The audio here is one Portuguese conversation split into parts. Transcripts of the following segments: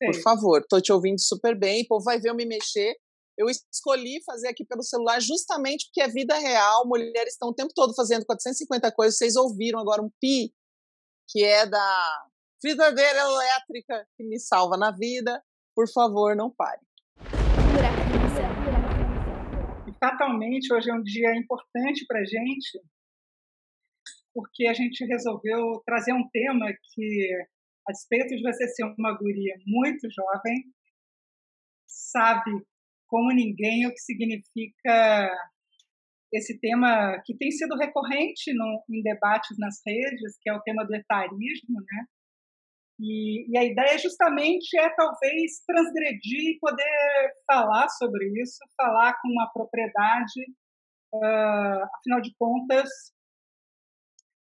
Por favor, estou te ouvindo super bem, o povo vai ver eu me mexer. Eu escolhi fazer aqui pelo celular justamente porque é vida real, mulheres estão o tempo todo fazendo 450 coisas. Vocês ouviram agora um pi, que é da frigideira elétrica que me salva na vida. Por favor, não pare. E fatalmente, hoje é um dia importante para a gente, porque a gente resolveu trazer um tema que, a despeito de você ser uma guria muito jovem, sabe como ninguém o que significa esse tema que tem sido recorrente no, em debates nas redes, que é o tema do etarismo, né? E, e, a ideia justamente é talvez transgredir e poder falar sobre isso, falar com uma propriedade, uh, afinal de contas,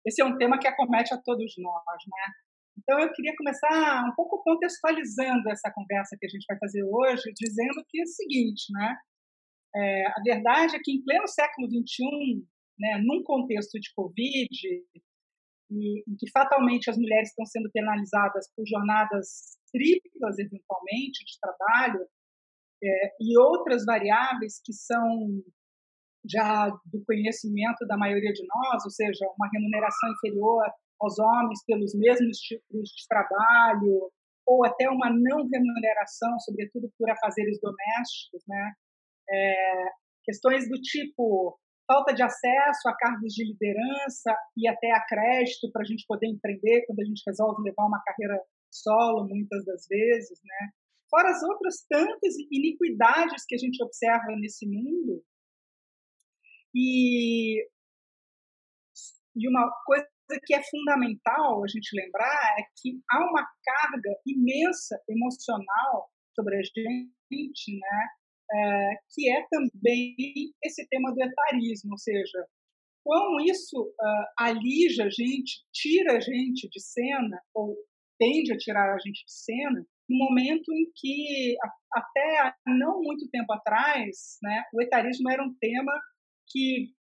esse é um tema que acomete a todos nós, né? Então eu queria começar um pouco contextualizando essa conversa que a gente vai fazer hoje, dizendo que é o seguinte, né? É, a verdade é que em pleno século XXI, né, num contexto de Covid, e, em que fatalmente as mulheres estão sendo penalizadas por jornadas triplas, eventualmente, de trabalho, é, e outras variáveis que são já do conhecimento da maioria de nós, ou seja, uma remuneração inferior aos homens pelos mesmos tipos de trabalho, ou até uma não remuneração, sobretudo por afazeres domésticos, né? É, questões do tipo falta de acesso a cargos de liderança e até a crédito para a gente poder empreender quando a gente resolve levar uma carreira solo, muitas das vezes, né? Fora as outras tantas iniquidades que a gente observa nesse mundo. E, e uma coisa que é fundamental a gente lembrar é que há uma carga imensa emocional sobre a gente, né? é, que é também esse tema do etarismo, ou seja, como isso uh, alija a gente, tira a gente de cena, ou tende a tirar a gente de cena, no momento em que, até não muito tempo atrás, né, o etarismo era um tema que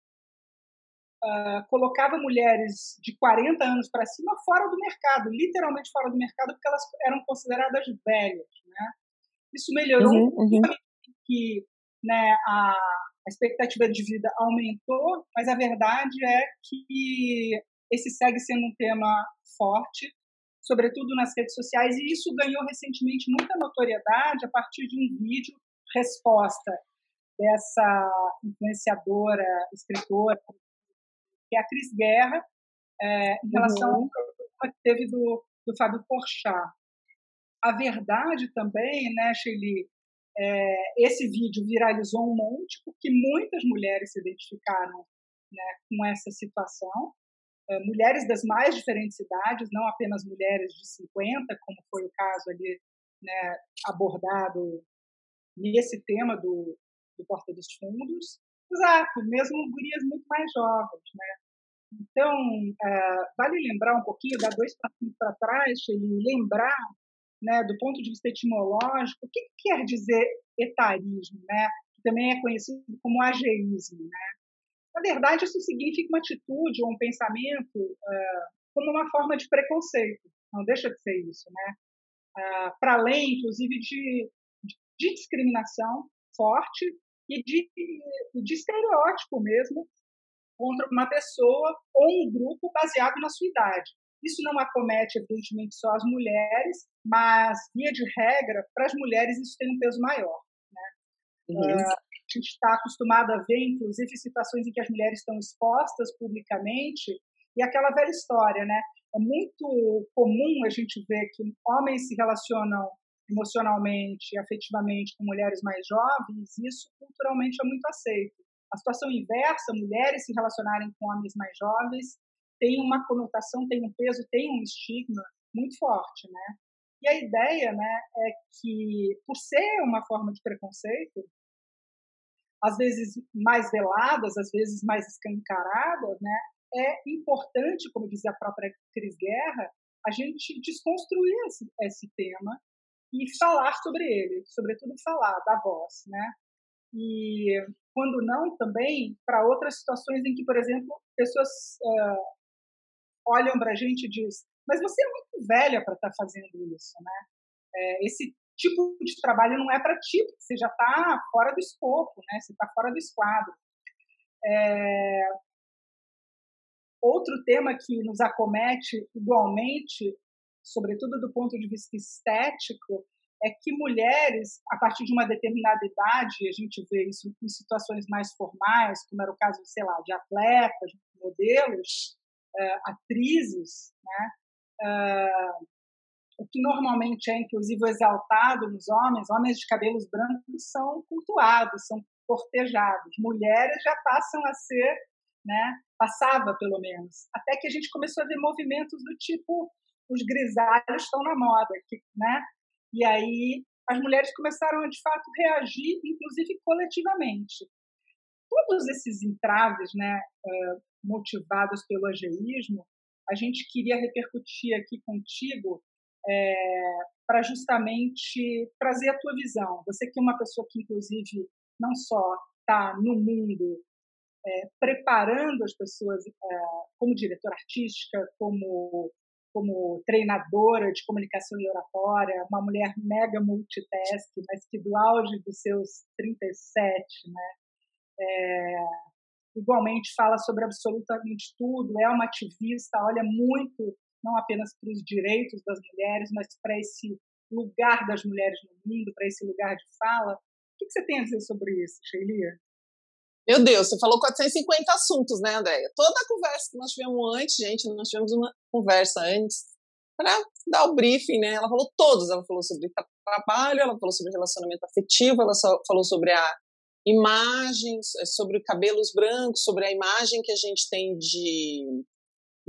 uh, colocava mulheres de 40 anos para cima fora do mercado, literalmente fora do mercado, porque elas eram consideradas velhas. Né? Isso melhorou uhum, uhum que né, a, a expectativa de vida aumentou, mas a verdade é que esse segue sendo um tema forte, sobretudo nas redes sociais, e isso ganhou recentemente muita notoriedade a partir de um vídeo resposta dessa influenciadora, escritora, que é a Cris Guerra, é, em relação uhum. que teve do, do Fábio Porchat. A verdade também, né, Shelly, é, esse vídeo viralizou um monte, porque muitas mulheres se identificaram né, com essa situação. É, mulheres das mais diferentes idades, não apenas mulheres de 50, como foi o caso ali né, abordado nesse tema do, do Porta dos Fundos. Exato, mesmo gurias muito mais jovens, né? Então, é, vale lembrar um pouquinho, dar dois passos para trás, e lembrar né, do ponto de vista etimológico, o que, quer dizer etarismo, né, que também é conhecido como ageísmo? Né? Na verdade, isso significa uma atitude ou um pensamento uh, como uma forma de preconceito, não deixa de ser isso, né? Uh, para além, inclusive, de, de discriminação forte e de, de estereótipo mesmo contra uma pessoa ou um grupo baseado na sua idade. Isso não acomete, evidentemente, só as mulheres, mas, via de regra, para as mulheres isso tem um peso maior. Né? Uhum. Uh, a gente está acostumado a ver, inclusive, situações em que as mulheres estão expostas publicamente, e aquela velha história, né? É muito comum a gente ver que homens se relacionam emocionalmente, afetivamente com mulheres mais jovens, isso culturalmente é muito aceito. A situação inversa, mulheres se relacionarem com homens mais jovens, tem uma conotação, tem um peso, tem um estigma muito forte, né? E a ideia, né, é que por ser uma forma de preconceito, às vezes mais veladas, às vezes mais escancaradas, né, é importante, como dizia a própria Cris Guerra, a gente desconstruir esse, esse tema e falar sobre ele, sobretudo falar da voz, né? E quando não, também para outras situações em que, por exemplo, pessoas uh, olham para a gente e diz, mas você é muito velha para estar tá fazendo isso, né? é, esse tipo de trabalho não é para ti, você já está fora do escopo, né? Você está fora do esquadro. É... Outro tema que nos acomete igualmente, sobretudo do ponto de vista estético, é que mulheres, a partir de uma determinada idade, a gente vê isso em situações mais formais, como era o caso, sei lá, de atletas, modelos, uh, atrizes, né? Uh, o que normalmente é, inclusive, exaltado nos homens, homens de cabelos brancos são cultuados, são cortejados. Mulheres já passam a ser, né, passava pelo menos. Até que a gente começou a ver movimentos do tipo os grisalhos estão na moda, né? E aí as mulheres começaram a, de fato, reagir, inclusive coletivamente. Todos esses entraves, né, motivados pelo ageísmo, a gente queria repercutir aqui contigo é, para justamente trazer a tua visão. Você que é uma pessoa que, inclusive, não só está no mundo é, preparando as pessoas é, como diretora artística, como como treinadora de comunicação e oratória, uma mulher mega multitask, mas que do auge dos seus 37, né, é, igualmente fala sobre absolutamente tudo, é uma ativista, olha muito não apenas para os direitos das mulheres, mas para esse lugar das mulheres no mundo, para esse lugar de fala. O que você tem a dizer sobre isso, Sheila? Meu Deus, você falou 450 assuntos, né, Andréia? Toda a conversa que nós tivemos antes, gente, nós tivemos uma conversa antes para dar o briefing, né? Ela falou todos, ela falou sobre trabalho, ela falou sobre relacionamento afetivo, ela falou sobre a imagem, sobre cabelos brancos, sobre a imagem que a gente tem de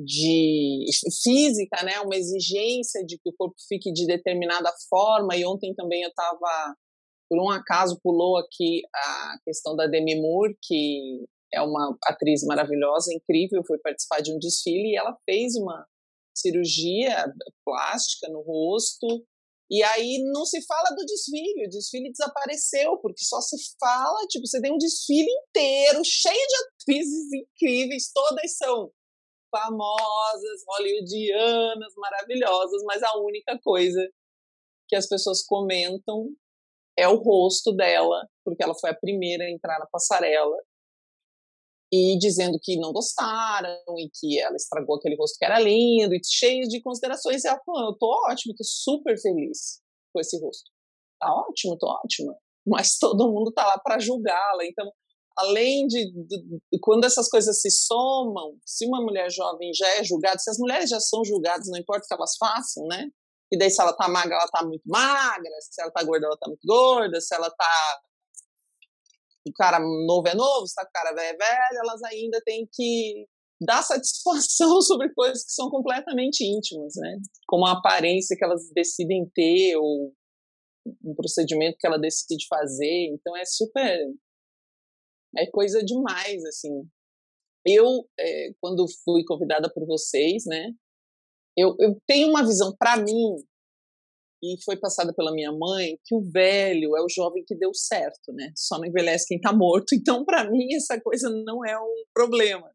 de física, né, uma exigência de que o corpo fique de determinada forma. E ontem também eu estava, por um acaso, pulou aqui a questão da Demi Moore, que é uma atriz maravilhosa, incrível, foi participar de um desfile e ela fez uma cirurgia plástica no rosto. E aí não se fala do desfile, o desfile desapareceu, porque só se fala, tipo, você tem um desfile inteiro, cheio de atrizes incríveis, todas são famosas, hollywoodianas, maravilhosas, mas a única coisa que as pessoas comentam é o rosto dela, porque ela foi a primeira a entrar na passarela e dizendo que não gostaram e que ela estragou aquele rosto que era lindo e cheio de considerações. E ela falou: Eu tô ótimo, tô super feliz com esse rosto. Tá ótimo, tô ótima. Mas todo mundo tá lá para julgá-la. Então, além de, de, de, quando essas coisas se somam, se uma mulher jovem já é julgada, se as mulheres já são julgadas, não importa o que elas façam, né? E daí se ela tá magra, ela tá muito magra, se ela tá gorda, ela tá muito gorda, se ela tá o cara novo é novo, se tá o cara velho é velho, elas ainda têm que dar satisfação sobre coisas que são completamente íntimas, né? Como a aparência que elas decidem ter ou um procedimento que ela decide fazer. Então é super é coisa demais, assim. Eu, é, quando fui convidada por vocês, né, eu, eu tenho uma visão para mim e foi passada pela minha mãe que o velho é o jovem que deu certo, né? Só não envelhece quem está morto. Então, para mim, essa coisa não é um problema.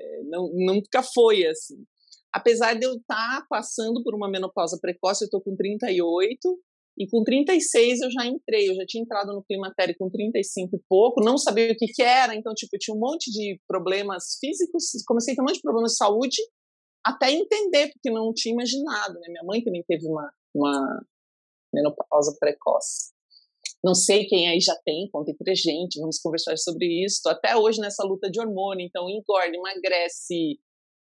É, não, nunca foi assim. Apesar de eu estar tá passando por uma menopausa precoce, eu estou com 38, e com 36 eu já entrei, eu já tinha entrado no climatério com 35 e pouco, não sabia o que, que era, então, tipo, eu tinha um monte de problemas físicos, comecei a ter um monte de problemas de saúde, até entender, porque não tinha imaginado, né? Minha mãe também teve uma, uma menopausa precoce. Não sei quem aí já tem, contem pra gente, vamos conversar sobre isso. Até hoje nessa luta de hormônio, então engorda, emagrece,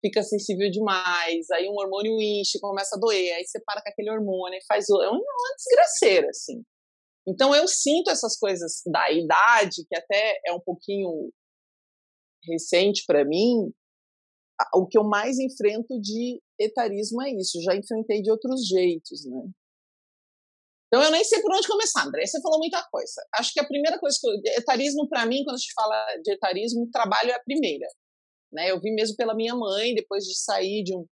fica sensível demais, aí um hormônio enche, começa a doer, aí você para com aquele hormônio e faz. É uma desgraceira, assim. Então eu sinto essas coisas da idade, que até é um pouquinho recente para mim, o que eu mais enfrento de etarismo é isso. Já enfrentei de outros jeitos, né? Então eu nem sei por onde começar, André. Você falou muita coisa. Acho que a primeira coisa que etarismo para mim, quando a gente fala de etarismo, trabalho é a primeira. Né? Eu vi mesmo pela minha mãe, depois de sair de um,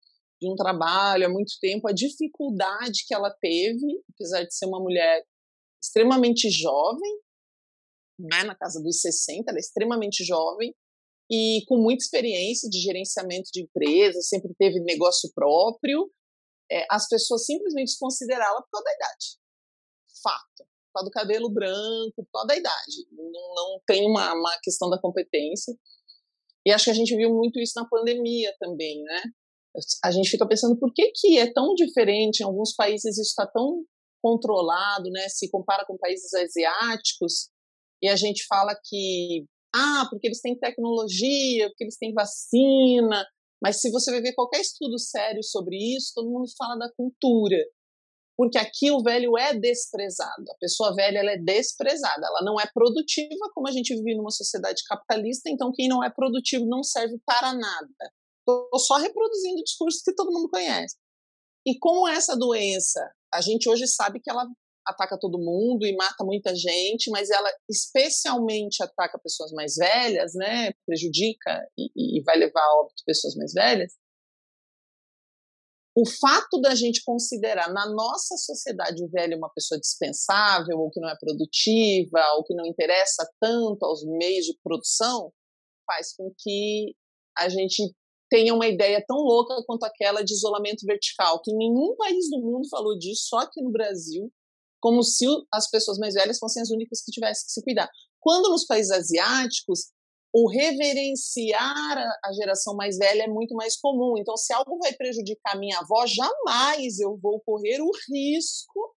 de um trabalho há muito tempo, a dificuldade que ela teve, apesar de ser uma mulher extremamente jovem, né, na casa dos 60, ela é extremamente jovem, e com muita experiência de gerenciamento de empresas, sempre teve negócio próprio, é, as pessoas simplesmente desconsiderá-la por causa da idade. Fato. Por causa do cabelo branco, por causa da idade. Não, não tem uma, uma questão da competência. E acho que a gente viu muito isso na pandemia também, né? A gente fica pensando por que, que é tão diferente, em alguns países isso está tão controlado, né? Se compara com países asiáticos, e a gente fala que, ah, porque eles têm tecnologia, porque eles têm vacina, mas se você vai ver qualquer estudo sério sobre isso, todo mundo fala da cultura. Porque aqui o velho é desprezado. A pessoa velha ela é desprezada. Ela não é produtiva, como a gente vive numa sociedade capitalista, então quem não é produtivo não serve para nada. Estou só reproduzindo discursos que todo mundo conhece. E como essa doença, a gente hoje sabe que ela ataca todo mundo e mata muita gente, mas ela especialmente ataca pessoas mais velhas, né? Prejudica e, e vai levar a óbito pessoas mais velhas. O fato da gente considerar na nossa sociedade o velho uma pessoa dispensável, ou que não é produtiva, ou que não interessa tanto aos meios de produção, faz com que a gente tenha uma ideia tão louca quanto aquela de isolamento vertical, que nenhum país do mundo falou disso, só aqui no Brasil, como se as pessoas mais velhas fossem as únicas que tivessem que se cuidar. Quando nos países asiáticos, o reverenciar a geração mais velha é muito mais comum. Então, se algo vai prejudicar minha avó, jamais eu vou correr o risco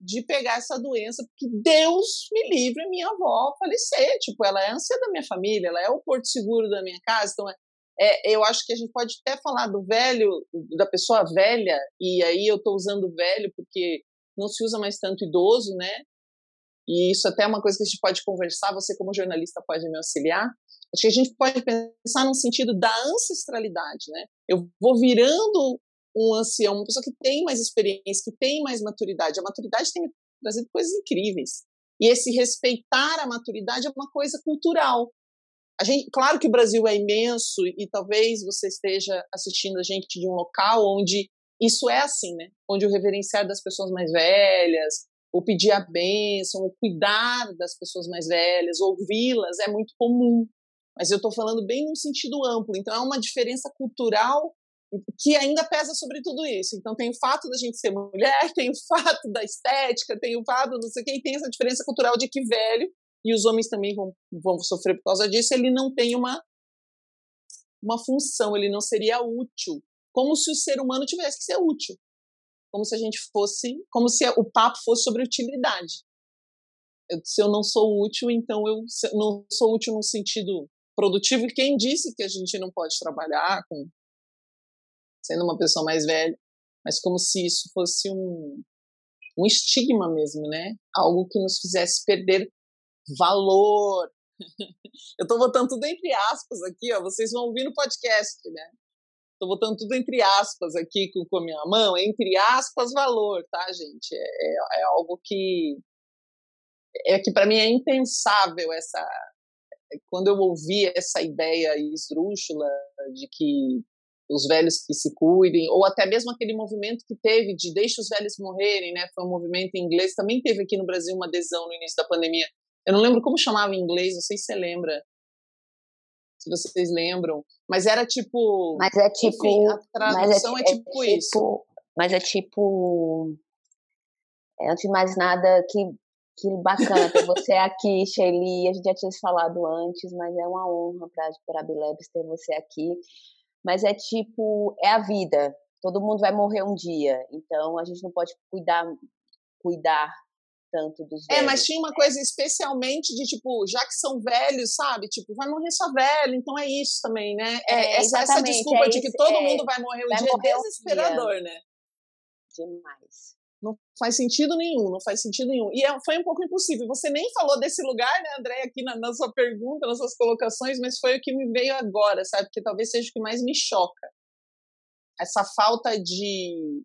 de pegar essa doença, porque Deus me livre a minha avó falecer. Tipo, ela é a ânsia da minha família, ela é o porto seguro da minha casa. Então, é, é, eu acho que a gente pode até falar do velho, da pessoa velha, e aí eu estou usando velho porque não se usa mais tanto idoso, né? E isso até é uma coisa que a gente pode conversar, você como jornalista pode me auxiliar. Acho que a gente pode pensar no sentido da ancestralidade, né? Eu vou virando um ancião, uma pessoa que tem mais experiência, que tem mais maturidade. A maturidade tem trazido coisas incríveis. E esse respeitar a maturidade é uma coisa cultural. A gente, claro que o Brasil é imenso e talvez você esteja assistindo a gente de um local onde isso é assim, né? Onde o reverenciar das pessoas mais velhas, o pedir a bênção, o cuidar das pessoas mais velhas, ouvi-las é muito comum. Mas eu estou falando bem num sentido amplo. Então é uma diferença cultural que ainda pesa sobre tudo isso. Então tem o fato da gente ser mulher, tem o fato da estética, tem o fato não sei o que, e tem essa diferença cultural de que velho, e os homens também vão, vão sofrer por causa disso, ele não tem uma, uma função, ele não seria útil como se o ser humano tivesse que ser útil. Como se a gente fosse, como se o papo fosse sobre utilidade. Eu, se eu não sou útil, então eu não sou útil no sentido produtivo. E quem disse que a gente não pode trabalhar com sendo uma pessoa mais velha? Mas como se isso fosse um, um estigma mesmo, né? Algo que nos fizesse perder valor. eu estou botando tudo entre aspas aqui, ó. Vocês vão ouvir no podcast, né? Estou botando tudo entre aspas aqui com, com a minha mão, entre aspas, valor, tá, gente? É, é, é algo que é que para mim é impensável essa quando eu ouvi essa ideia esdrúxula de que os velhos que se cuidem, ou até mesmo aquele movimento que teve de deixe os velhos morrerem, né? Foi um movimento em inglês, também teve aqui no Brasil uma adesão no início da pandemia. Eu não lembro como chamava em inglês, não sei se você lembra se vocês lembram. Mas era tipo. Mas é tipo. Enfim, a tradução é, é, tipo, é tipo isso. Mas é tipo. É, antes de mais nada, que, que bacana ter você aqui, Shelly. A gente já tinha falado antes, mas é uma honra para a Bilebs ter você aqui. Mas é tipo. É a vida. Todo mundo vai morrer um dia. Então a gente não pode cuidar cuidar tanto dos velhos. É, mas tinha uma coisa especialmente de tipo, já que são velhos, sabe? Tipo, vai morrer só velho, então é isso também, né? É, é essa, essa, desculpa é de que todo é, mundo vai morrer um vai dia morrer é desesperador, dia. né? Demais. Não faz sentido nenhum, não faz sentido nenhum. E é, foi um pouco impossível. Você nem falou desse lugar, né, André, aqui na, na sua pergunta, nas suas colocações, mas foi o que me veio agora, sabe? Que talvez seja o que mais me choca. Essa falta de,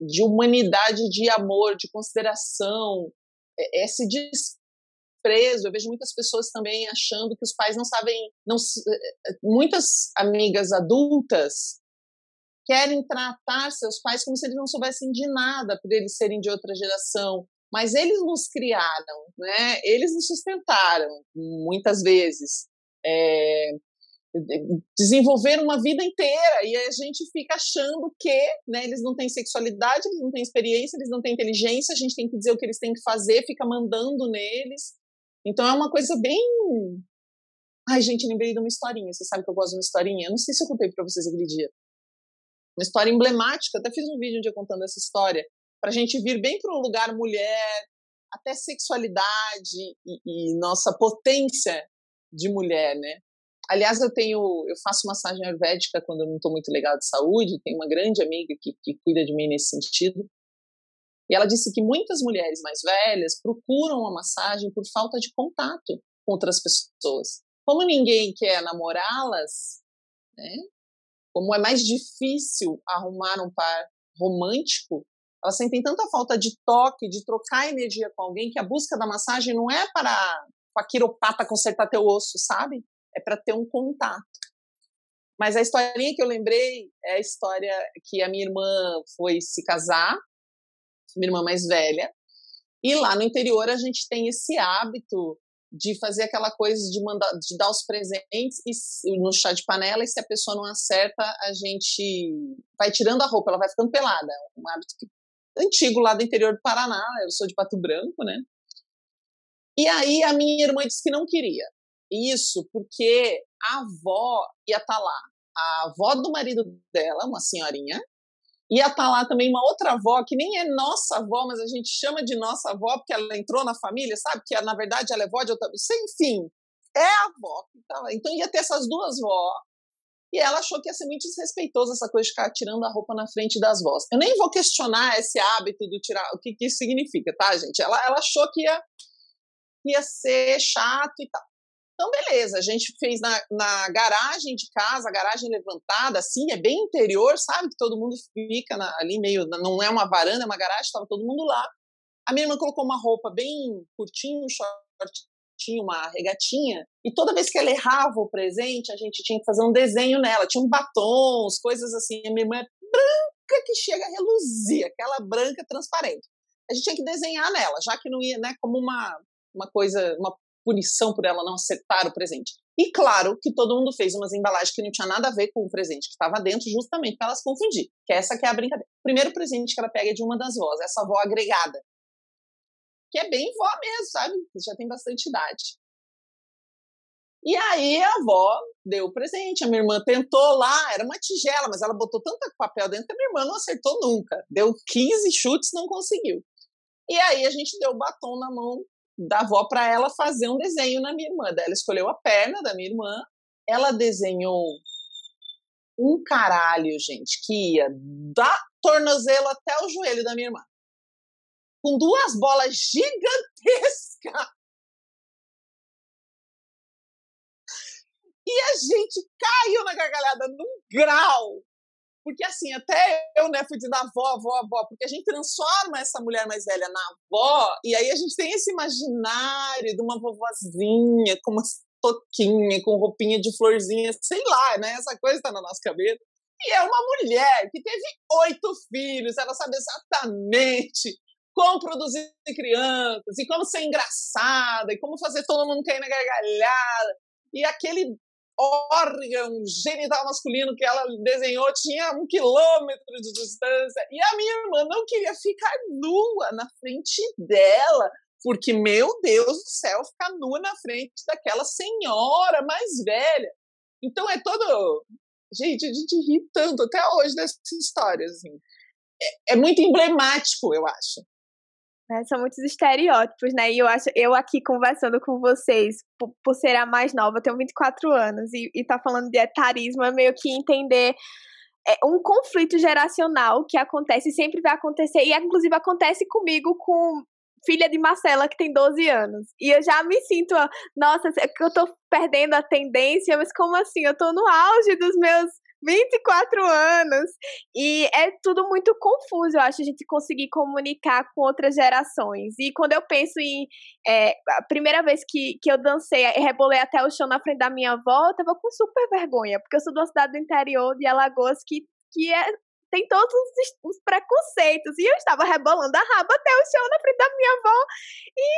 de humanidade, de amor, de consideração, é, esse desprezo. Eu vejo muitas pessoas também achando que os pais não sabem, não, é, é, muitas amigas adultas querem tratar seus pais como se eles não soubessem de nada por eles serem de outra geração, mas eles nos criaram, né? Eles nos sustentaram muitas vezes. É, desenvolver uma vida inteira e a gente fica achando que né, eles não têm sexualidade, eles não têm experiência, eles não têm inteligência, a gente tem que dizer o que eles têm que fazer, fica mandando neles. Então é uma coisa bem. Ai, gente, lembrei de uma historinha. Você sabe que eu gosto de uma historinha? Eu não sei se eu contei para vocês aquele dia. Uma história emblemática. Até fiz um vídeo um dia contando essa história. Para a gente vir bem para um lugar mulher, até sexualidade e, e nossa potência de mulher, né? Aliás, eu tenho, eu faço massagem ayurvédica quando eu não estou muito legal de saúde. Tenho uma grande amiga que, que cuida de mim nesse sentido. E ela disse que muitas mulheres mais velhas procuram a massagem por falta de contato com outras pessoas. Como ninguém quer namorá-las, né? Como é mais difícil arrumar um par romântico, elas sentem tanta falta de toque, de trocar energia com alguém, que a busca da massagem não é para a quiropata consertar teu osso, sabe? É para ter um contato. Mas a historinha que eu lembrei é a história que a minha irmã foi se casar, minha irmã mais velha, e lá no interior a gente tem esse hábito de fazer aquela coisa de mandar, de dar os presentes e, no chá de panela e se a pessoa não acerta a gente vai tirando a roupa, ela vai ficando pelada, é um hábito antigo lá do interior do Paraná. Eu sou de Pato Branco, né? E aí a minha irmã disse que não queria. Isso porque a avó ia estar tá lá. A avó do marido dela, uma senhorinha, ia estar tá lá também uma outra avó, que nem é nossa avó, mas a gente chama de nossa avó porque ela entrou na família, sabe? Que na verdade ela é avó de outra. Enfim, é a avó que. Tá então ia ter essas duas vó. E ela achou que ia ser muito desrespeitoso essa coisa de ficar tirando a roupa na frente das vós. Eu nem vou questionar esse hábito do tirar, o que, que isso significa, tá, gente? Ela, ela achou que ia, ia ser chato e tal. Então, beleza, a gente fez na, na garagem de casa, garagem levantada, assim, é bem interior, sabe? Que todo mundo fica na, ali meio, não é uma varanda, é uma garagem, estava todo mundo lá. A minha irmã colocou uma roupa bem curtinha, um shortinho, uma regatinha, e toda vez que ela errava o presente, a gente tinha que fazer um desenho nela. Tinha um batom, coisas assim. A minha irmã é branca que chega a reluzir, aquela branca transparente. A gente tinha que desenhar nela, já que não ia, né, como uma, uma coisa, uma punição por ela não acertar o presente. E claro que todo mundo fez umas embalagens que não tinha nada a ver com o presente que estava dentro, justamente para elas confundir. Que essa que é a brincadeira. O primeiro presente que ela pega é de uma das vós, essa avó agregada. Que é bem vó mesmo, sabe? Já tem bastante idade. E aí a avó deu o presente, a minha irmã tentou lá, era uma tigela, mas ela botou tanto papel dentro que a minha irmã não acertou nunca. Deu 15 chutes, não conseguiu. E aí a gente deu o batom na mão da avó para ela fazer um desenho na minha irmã. Daí ela escolheu a perna da minha irmã, ela desenhou um caralho, gente, que ia da tornozelo até o joelho da minha irmã. Com duas bolas gigantescas. E a gente caiu na gargalhada num grau porque assim, até eu, né, fui dizer avó, avó, avó, porque a gente transforma essa mulher mais velha na avó, e aí a gente tem esse imaginário de uma vovozinha com uma toquinha, com roupinha de florzinha, sei lá, né? Essa coisa tá na nossa cabeça. E é uma mulher que teve oito filhos, ela sabe exatamente como produzir crianças, e como ser engraçada, e como fazer todo mundo cair na gargalhada. E aquele órgão genital masculino que ela desenhou tinha um quilômetro de distância. E a minha irmã não queria ficar nua na frente dela, porque, meu Deus do céu, ficar nua na frente daquela senhora mais velha. Então é todo. Gente, a gente ri tanto até hoje dessas histórias. Assim. É, é muito emblemático, eu acho. É, são muitos estereótipos, né? E eu acho, eu aqui conversando com vocês, por, por ser a mais nova, tenho 24 anos, e, e tá falando de etarismo, é meio que entender é, um conflito geracional que acontece, sempre vai acontecer, e inclusive acontece comigo com filha de Marcela, que tem 12 anos. E eu já me sinto, nossa, eu tô perdendo a tendência, mas como assim? Eu tô no auge dos meus 24 anos. E é tudo muito confuso, eu acho, a gente conseguir comunicar com outras gerações. E quando eu penso em. É, a primeira vez que, que eu dancei e rebolei até o chão na frente da minha avó, eu tava com super vergonha, porque eu sou de uma cidade do interior de Alagoas que, que é, tem todos os, os, preconceitos. E eu estava rebolando a raba até o chão na frente da minha avó. E,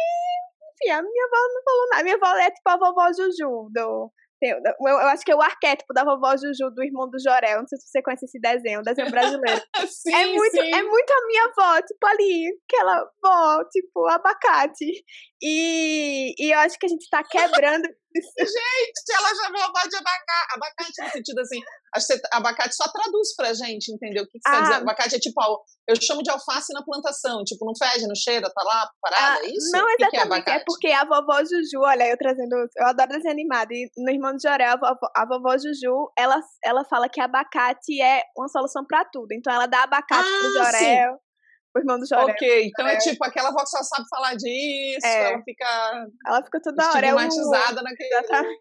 enfim, a minha avó não falou nada. Minha avó é tipo a vovó Juju do, eu, eu, acho que é o arquétipo da vovó Juju do irmão do Jorel. Não sei se você conhece esse desenho, um desenho brasileiro. sim, é muito, sim. é muito a minha avó, tipo ali, aquela vó, tipo, abacate. E, e eu acho que a gente tá quebrando. Gente, ela já viu avó de abacate, abacate no sentido assim. Abacate só traduz pra gente, entendeu? O que, que você ah. quer dizer? Abacate é tipo, eu chamo de alface na plantação, tipo, não fede, não cheira, tá lá parada, ah, é isso? Não, exatamente. Que que é, é, porque a vovó Juju, olha, eu trazendo, eu adoro desenho animado, e no Irmão de Jorel, a vovó, a vovó Juju, ela, ela fala que abacate é uma solução pra tudo, então ela dá abacate ah, pro Jorel. Sim. O irmão do Jorel. Ok, então é. é tipo aquela avó que só sabe falar disso, é. ela fica. Ela fica toda hora. Estigmatizada é o... naquele.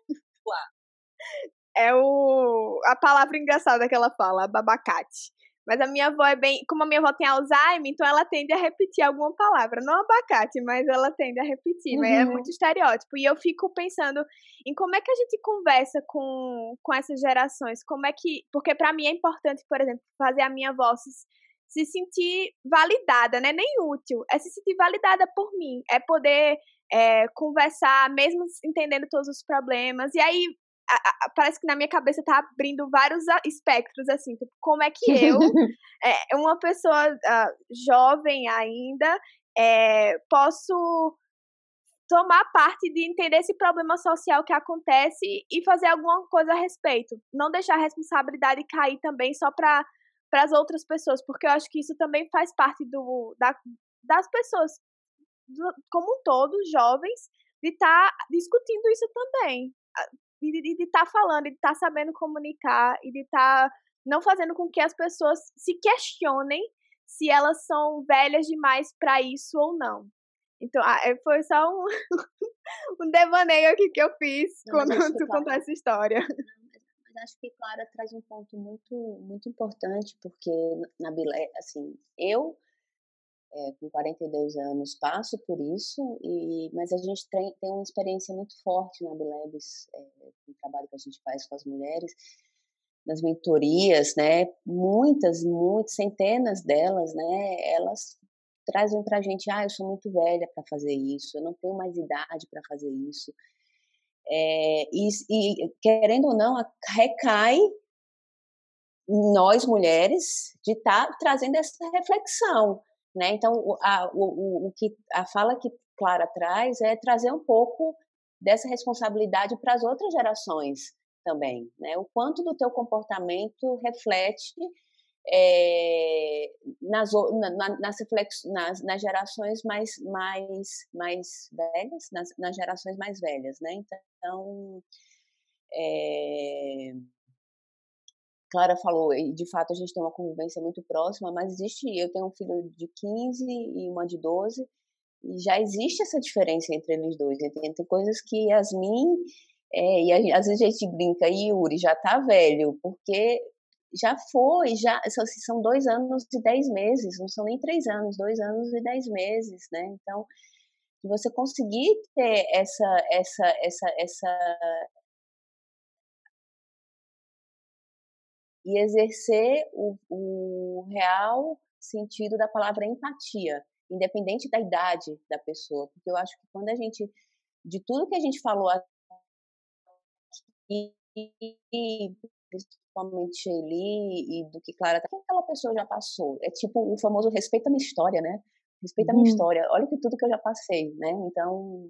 é o a palavra engraçada que ela fala, babacate. Mas a minha avó é bem. Como a minha avó tem Alzheimer, então ela tende a repetir alguma palavra. Não abacate, mas ela tende a repetir. Uhum. Mas é muito estereótipo. E eu fico pensando em como é que a gente conversa com, com essas gerações. Como é que. Porque para mim é importante, por exemplo, fazer a minha avó se, se sentir validada, né? Nem útil. É se sentir validada por mim. É poder é, conversar, mesmo entendendo todos os problemas. E aí a, a, parece que na minha cabeça tá abrindo vários espectros, assim, tipo, como é que eu, é, uma pessoa uh, jovem ainda, é, posso tomar parte de entender esse problema social que acontece e fazer alguma coisa a respeito. Não deixar a responsabilidade cair também só para para as outras pessoas, porque eu acho que isso também faz parte do, da, das pessoas do, como um todo, jovens, de estar tá discutindo isso também de estar tá falando, de estar tá sabendo comunicar e de estar tá não fazendo com que as pessoas se questionem se elas são velhas demais para isso ou não. Então, ah, é, foi só um, um devaneio aqui que eu fiz não, quando tu contou essa história. Acho que Clara traz um ponto muito, muito importante, porque na Bilé, assim, eu é, com 42 anos passo por isso, e, mas a gente tem, tem uma experiência muito forte na Bilebs, é, no trabalho que a gente faz com as mulheres, nas mentorias, né? Muitas, muitas, centenas delas, né? Elas trazem para a gente, ah, eu sou muito velha para fazer isso, eu não tenho mais idade para fazer isso. É, e, e, querendo ou não, recai nós mulheres de estar tá trazendo essa reflexão. Né? Então, a, o, o, que a fala que Clara traz é trazer um pouco dessa responsabilidade para as outras gerações também, né? O quanto do teu comportamento reflete é, nas, na, nas, nas, nas, gerações mais, mais, mais velhas, nas, nas gerações mais velhas, né? Então, é, Clara falou, e de fato a gente tem uma convivência muito próxima, mas existe, eu tenho um filho de 15 e uma de 12, e já existe essa diferença entre eles dois. Tem, tem coisas que Yasmin, é, e às vezes a gente brinca, e Yuri já tá velho, porque já foi, já são dois anos e dez meses, não são nem três anos, dois anos e dez meses, né? Então, você conseguir ter essa, essa, essa, essa, e exercer o, o real sentido da palavra empatia, independente da idade da pessoa, porque eu acho que quando a gente, de tudo que a gente falou aqui, principalmente Shelly e do que Clara, que aquela pessoa já passou, é tipo o famoso respeita a minha história, né? Respeita a minha hum. história, olha que tudo que eu já passei, né? Então.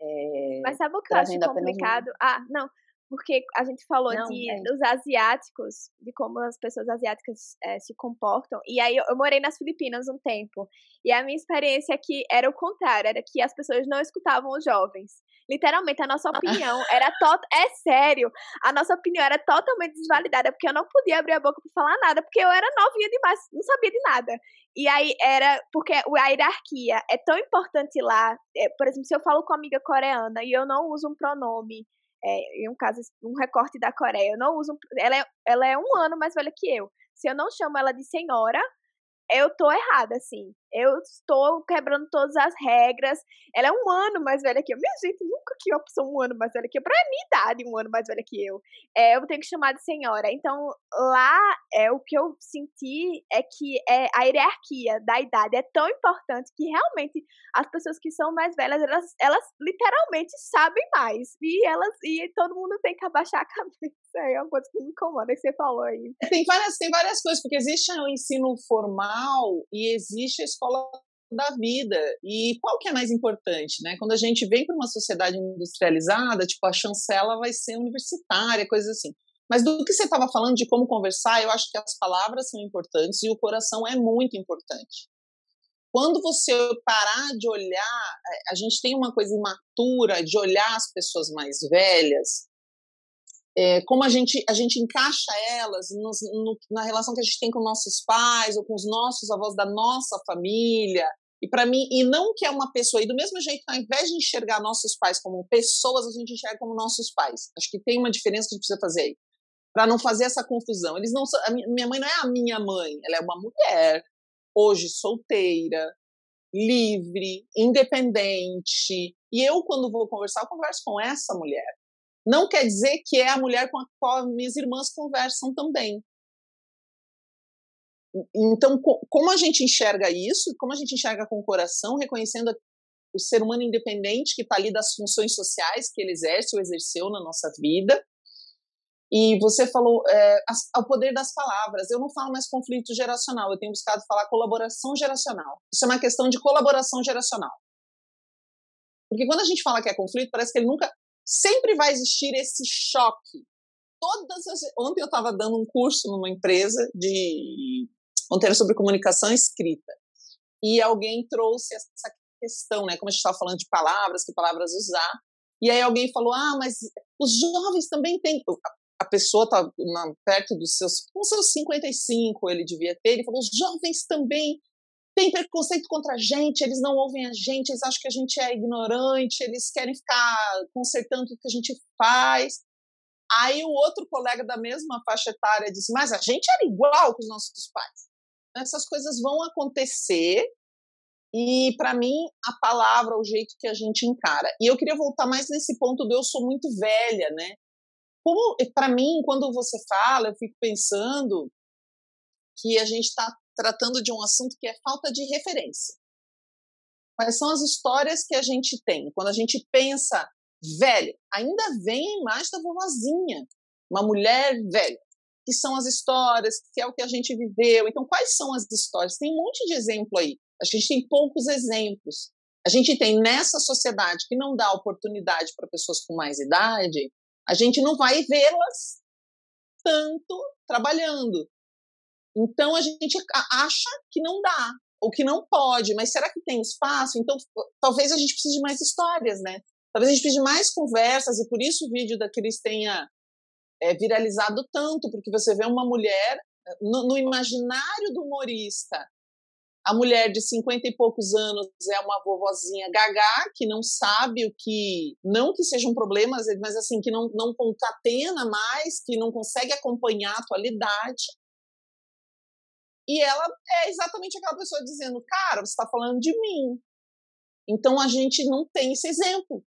É, Mas sabe o que eu acho complicado? Ah, não, porque a gente falou Não, de, é. dos asiáticos, de como as pessoas asiáticas é, se comportam. E aí eu, eu, morei nas Filipinas um tempo. E a minha experiência aqui era o contrário, era que as pessoas não escutavam os jovens. Literalmente, a nossa opinião era tot é sério, a nossa opinião era totalmente desvalidada, porque eu não podia abrir a boca para falar nada, porque eu era novinha demais, não sabia de nada. E aí era porque a hierarquia é tão importante lá. É, por exemplo, se eu falo com uma amiga coreana e eu não uso um pronome é, em um caso, um recorte da Coreia, eu não uso. Ela é, ela é um ano mais velha que eu. Se eu não chamo ela de senhora, eu tô errada, assim. Eu estou quebrando todas as regras. Ela é um ano mais velha que eu. Minha gente, nunca que pessoa um ano mais velha que eu. Pra minha idade, um ano mais velha que eu. É, eu tenho que chamar de senhora. Então, lá, é, o que eu senti é que é, a hierarquia da idade é tão importante que realmente as pessoas que são mais velhas, elas, elas literalmente sabem mais. E elas e todo mundo tem que abaixar a cabeça. É uma coisa que me incomoda que você falou aí. Tem várias, tem várias coisas, porque existe o ensino formal e existe a escola da vida. E qual que é mais importante, né? Quando a gente vem para uma sociedade industrializada, tipo, a chancela vai ser universitária, coisas assim. Mas do que você estava falando de como conversar, eu acho que as palavras são importantes e o coração é muito importante. Quando você parar de olhar, eh, a gente tem uma coisa imatura de olhar as pessoas mais velhas é, como a gente, a gente encaixa elas no, na relação que a gente tem com nossos pais ou com os nossos avós da nossa família. E para mim, e não que é uma pessoa, e do mesmo jeito, ao invés de enxergar nossos pais como pessoas, a gente enxerga como nossos pais. Acho que tem uma diferença que a gente precisa fazer aí, para não fazer essa confusão. Eles não são, minha mãe não é a minha mãe, ela é uma mulher, hoje solteira, livre, independente. E eu, quando vou conversar, eu converso com essa mulher. Não quer dizer que é a mulher com a qual minhas irmãs conversam também. Então, como a gente enxerga isso, como a gente enxerga com o coração, reconhecendo o ser humano independente que está ali das funções sociais que ele exerce ou exerceu na nossa vida. E você falou é, o poder das palavras. Eu não falo mais conflito geracional, eu tenho buscado falar colaboração geracional. Isso é uma questão de colaboração geracional. Porque quando a gente fala que é conflito, parece que ele nunca sempre vai existir esse choque. Todas as... Ontem eu estava dando um curso numa empresa de ontem sobre comunicação escrita e alguém trouxe essa questão, né? Como a gente estava falando de palavras, que palavras usar, e aí alguém falou: ah, mas os jovens também têm. A pessoa está perto dos seus, com seus 55 ele devia ter. Ele falou: os jovens também tem preconceito contra a gente, eles não ouvem a gente, eles acham que a gente é ignorante, eles querem ficar consertando tudo que a gente faz. Aí o outro colega da mesma faixa etária disse: Mas a gente era igual com os nossos pais. Essas coisas vão acontecer e, para mim, a palavra, o jeito que a gente encara. E eu queria voltar mais nesse ponto do eu sou muito velha, né? Como, para mim, quando você fala, eu fico pensando que a gente está tratando de um assunto que é falta de referência. Quais são as histórias que a gente tem? Quando a gente pensa velha, ainda vem a imagem da vovozinha, uma mulher velha, que são as histórias, que é o que a gente viveu. Então, quais são as histórias? Tem um monte de exemplo aí. A gente tem poucos exemplos. A gente tem nessa sociedade que não dá oportunidade para pessoas com mais idade, a gente não vai vê-las tanto trabalhando. Então a gente acha que não dá, ou que não pode, mas será que tem espaço? Então talvez a gente precise de mais histórias, né? Talvez a gente precise de mais conversas, e por isso o vídeo da Cris tenha é, viralizado tanto, porque você vê uma mulher no, no imaginário do humorista. A mulher de 50 e poucos anos é uma vovozinha gaga, que não sabe o que. Não que seja um problema, mas assim, que não, não concatena mais, que não consegue acompanhar a atualidade. E ela é exatamente aquela pessoa dizendo: Cara, você está falando de mim. Então a gente não tem esse exemplo.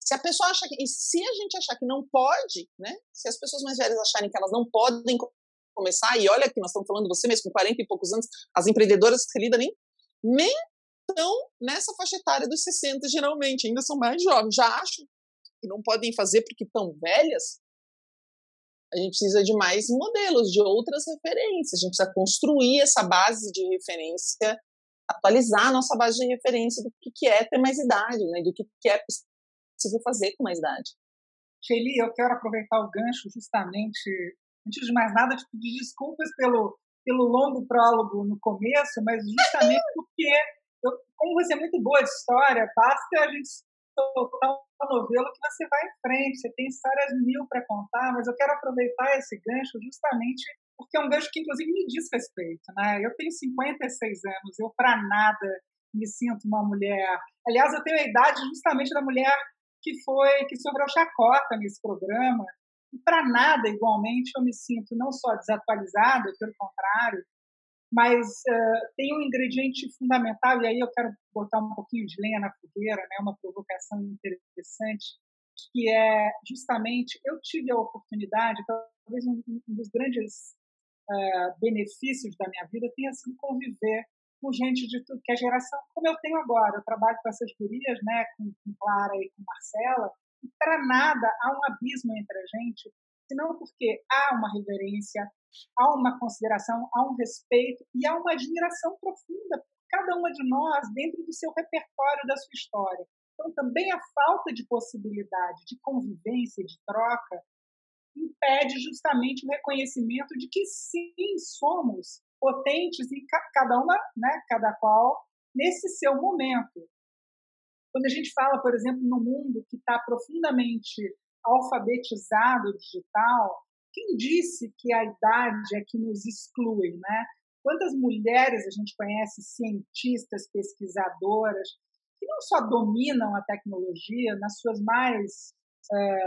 Se a pessoa acha que. E se a gente achar que não pode, né? Se as pessoas mais velhas acharem que elas não podem começar, e olha que nós estamos falando, você mesmo, com 40 e poucos anos, as empreendedoras que lidam nem, nem estão nessa faixa etária dos 60, geralmente, ainda são mais jovens, já acham que não podem fazer porque estão velhas, a gente precisa de mais modelos, de outras referências. A gente precisa construir essa base de referência, atualizar a nossa base de referência do que é ter mais idade, né? do que é possível fazer com mais idade. Shelly, eu quero aproveitar o gancho justamente, antes de mais nada, te pedir desculpas pelo, pelo longo prólogo no começo, mas justamente porque, eu, como você é muito boa de história, basta a gente soltar uma novela que você vai em frente, você tem histórias mil para contar, mas eu quero aproveitar esse gancho justamente porque é um gancho que, inclusive, me diz respeito. Né? Eu tenho 56 anos, eu para nada me sinto uma mulher. Aliás, eu tenho a idade justamente da mulher que foi que sofreu chacota nesse programa. E para nada, igualmente, eu me sinto não só desatualizada, pelo contrário, mas uh, tem um ingrediente fundamental, e aí eu quero botar um pouquinho de lenha na fogueira, né, uma provocação interessante, que é justamente, eu tive a oportunidade, talvez um, um dos grandes uh, benefícios da minha vida tenha sido conviver com gente de tudo, que é geração como eu tenho agora. Eu trabalho com essas gurias, né, com, com Clara e com Marcela, e para nada há um abismo entre a gente, senão porque há uma reverência, há uma consideração, há um respeito e há uma admiração profunda por cada uma de nós dentro do seu repertório, da sua história. Então, também a falta de possibilidade de convivência, de troca, impede justamente o reconhecimento de que sim, somos potentes e cada uma, né, cada qual nesse seu momento. Quando a gente fala, por exemplo, no mundo que está profundamente alfabetizado digital, quem disse que a idade é que nos exclui, né? Quantas mulheres a gente conhece, cientistas, pesquisadoras, que não só dominam a tecnologia nas suas mais é,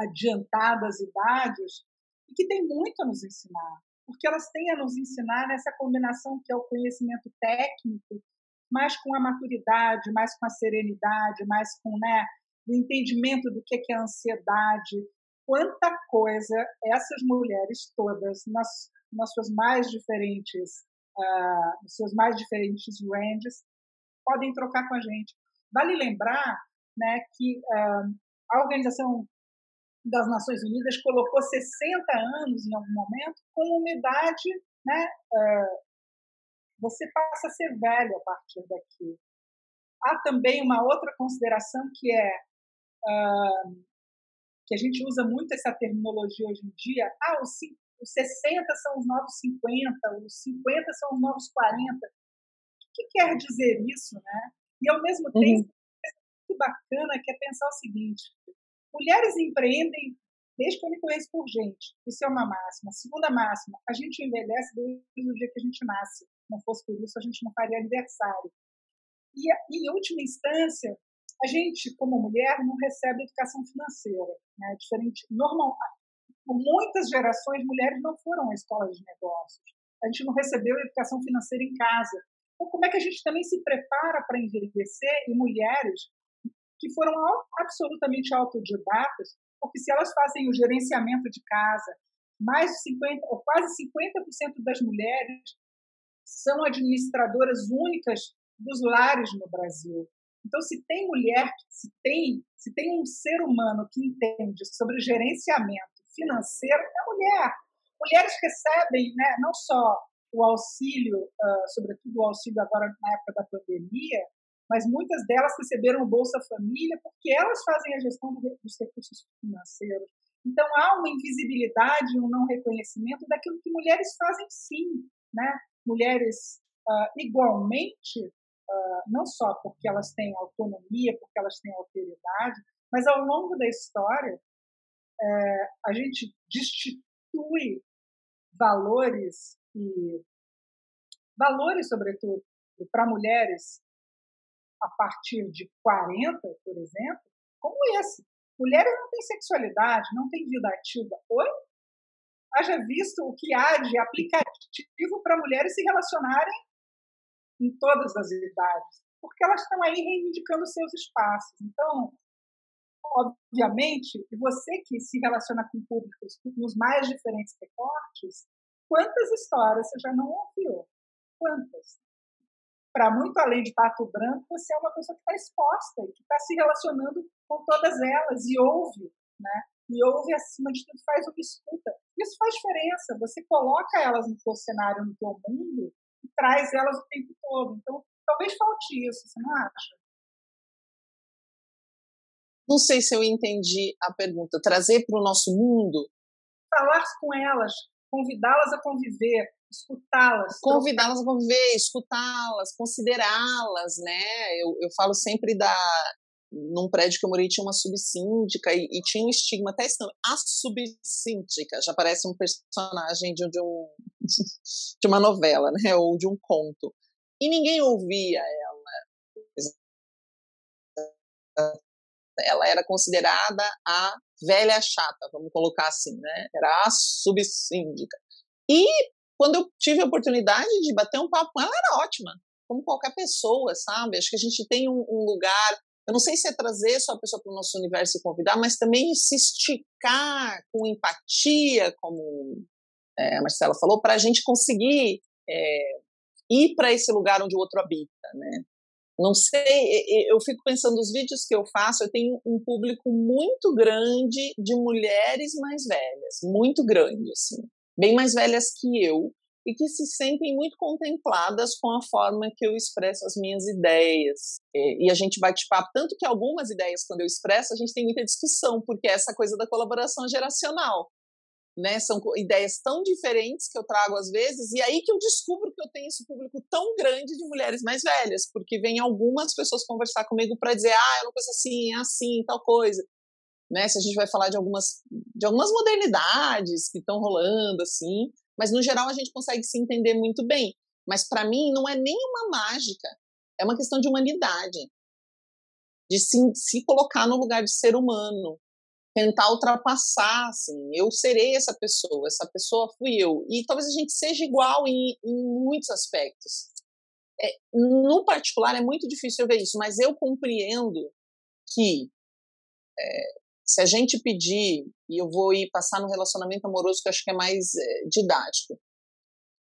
adiantadas idades, e que têm muito a nos ensinar, porque elas têm a nos ensinar nessa combinação que é o conhecimento técnico, mais com a maturidade, mais com a serenidade, mais com né, o entendimento do que é a ansiedade, quanta coisa essas mulheres todas, nas, nas suas mais diferentes, uh, nos seus mais diferentes ranges, podem trocar com a gente. Vale lembrar né, que uh, a Organização das Nações Unidas colocou 60 anos em algum momento com uma idade, né, uh, você passa a ser velho a partir daqui. Há também uma outra consideração que é uh, que a gente usa muito essa terminologia hoje em dia. Ah, os, os 60 são os novos 50, os 50 são os novos 40. O que quer dizer isso, né? E ao mesmo uhum. tempo, é muito bacana que é pensar o seguinte: mulheres empreendem desde que eu me conheço por gente. Isso é uma máxima. Segunda máxima, a gente envelhece desde o dia que a gente nasce. Não fosse por isso, a gente não faria aniversário. E, em última instância, a gente, como mulher, não recebe educação financeira. Né? Diferente, normal, por muitas gerações, mulheres não foram à escola de negócios. A gente não recebeu educação financeira em casa. Então, como é que a gente também se prepara para envelhecer e mulheres que foram absolutamente autodidatas, porque se elas fazem o gerenciamento de casa, mais de 50 ou quase 50% das mulheres são administradoras únicas dos lares no Brasil. Então, se tem mulher, se tem, se tem um ser humano que entende sobre gerenciamento financeiro, é mulher. Mulheres recebem né, não só o auxílio, uh, sobretudo o auxílio agora na época da pandemia, mas muitas delas receberam o Bolsa Família porque elas fazem a gestão dos recursos financeiros. Então, há uma invisibilidade, um não reconhecimento daquilo que mulheres fazem sim. Né? Mulheres, uh, igualmente, não só porque elas têm autonomia, porque elas têm autoridade, mas ao longo da história é, a gente destitui valores e valores, sobretudo, para mulheres a partir de 40, por exemplo, como esse. Mulheres não têm sexualidade, não têm vida ativa. Oi? Haja visto o que há de aplicativo para mulheres se relacionarem em todas as idades, porque elas estão aí reivindicando seus espaços. Então, obviamente, você que se relaciona com públicos nos mais diferentes recortes, quantas histórias você já não ouviu? Quantas? Para muito além de pato branco, você é uma pessoa que está exposta e que está se relacionando com todas elas e ouve, né? E ouve, acima de tudo, faz uma escuta. Isso faz diferença. Você coloca elas no teu cenário, no teu mundo, traz elas o tempo todo. Então, talvez falte isso, você não acha? Não sei se eu entendi a pergunta. Trazer para o nosso mundo? Falar com elas, convidá-las a conviver, escutá-las. Convidá-las a conviver, escutá-las, considerá-las, né? Eu, eu falo sempre da, num prédio que eu morei tinha uma subsíndica e, e tinha um estigma até esse nome, a subsíndica, já parece um personagem de, de, um, de uma novela, né, ou de um conto. E ninguém ouvia ela. Ela era considerada a velha chata, vamos colocar assim, né? Era a subsíndica. E quando eu tive a oportunidade de bater um papo com ela, era ótima, como qualquer pessoa, sabe? Acho que a gente tem um, um lugar. Eu não sei se é trazer só a pessoa para o nosso universo e convidar, mas também se esticar com empatia, como é, a Marcela falou, para a gente conseguir é, ir para esse lugar onde o outro habita, né? Não sei, eu fico pensando nos vídeos que eu faço, eu tenho um público muito grande de mulheres mais velhas, muito grande, assim, bem mais velhas que eu, e que se sentem muito contempladas com a forma que eu expresso as minhas ideias. E a gente bate papo, tanto que algumas ideias, quando eu expresso, a gente tem muita discussão, porque é essa coisa da colaboração geracional né? São ideias tão diferentes que eu trago às vezes, e aí que eu descubro que eu tenho esse público tão grande de mulheres mais velhas, porque vem algumas pessoas conversar comigo para dizer, ah, eu não penso assim, é assim, tal coisa. Né? Se a gente vai falar de algumas, de algumas modernidades que estão rolando, assim, mas no geral a gente consegue se entender muito bem. Mas para mim não é nenhuma mágica, é uma questão de humanidade, de se, se colocar no lugar de ser humano, tentar ultrapassar, assim, eu serei essa pessoa, essa pessoa fui eu. E talvez a gente seja igual em, em muitos aspectos. É, no particular, é muito difícil ver isso, mas eu compreendo que é, se a gente pedir, e eu vou ir passar no relacionamento amoroso, que eu acho que é mais é, didático,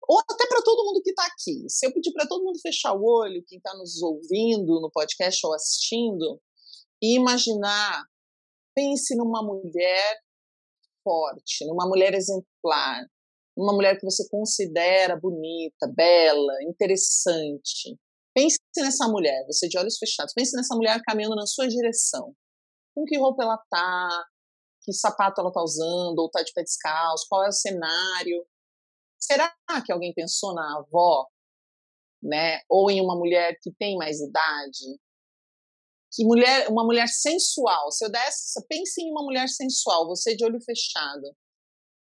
ou até para todo mundo que está aqui, se eu pedir para todo mundo fechar o olho, quem está nos ouvindo no podcast ou assistindo, e imaginar Pense numa mulher forte, numa mulher exemplar, numa mulher que você considera bonita, bela, interessante. Pense nessa mulher, você de olhos fechados, pense nessa mulher caminhando na sua direção. Com que roupa ela tá, que sapato ela tá usando, ou tá de pé descalço, qual é o cenário. Será que alguém pensou na avó, né? Ou em uma mulher que tem mais idade, que mulher, uma mulher sensual, se eu desse, pense em uma mulher sensual, você de olho fechado.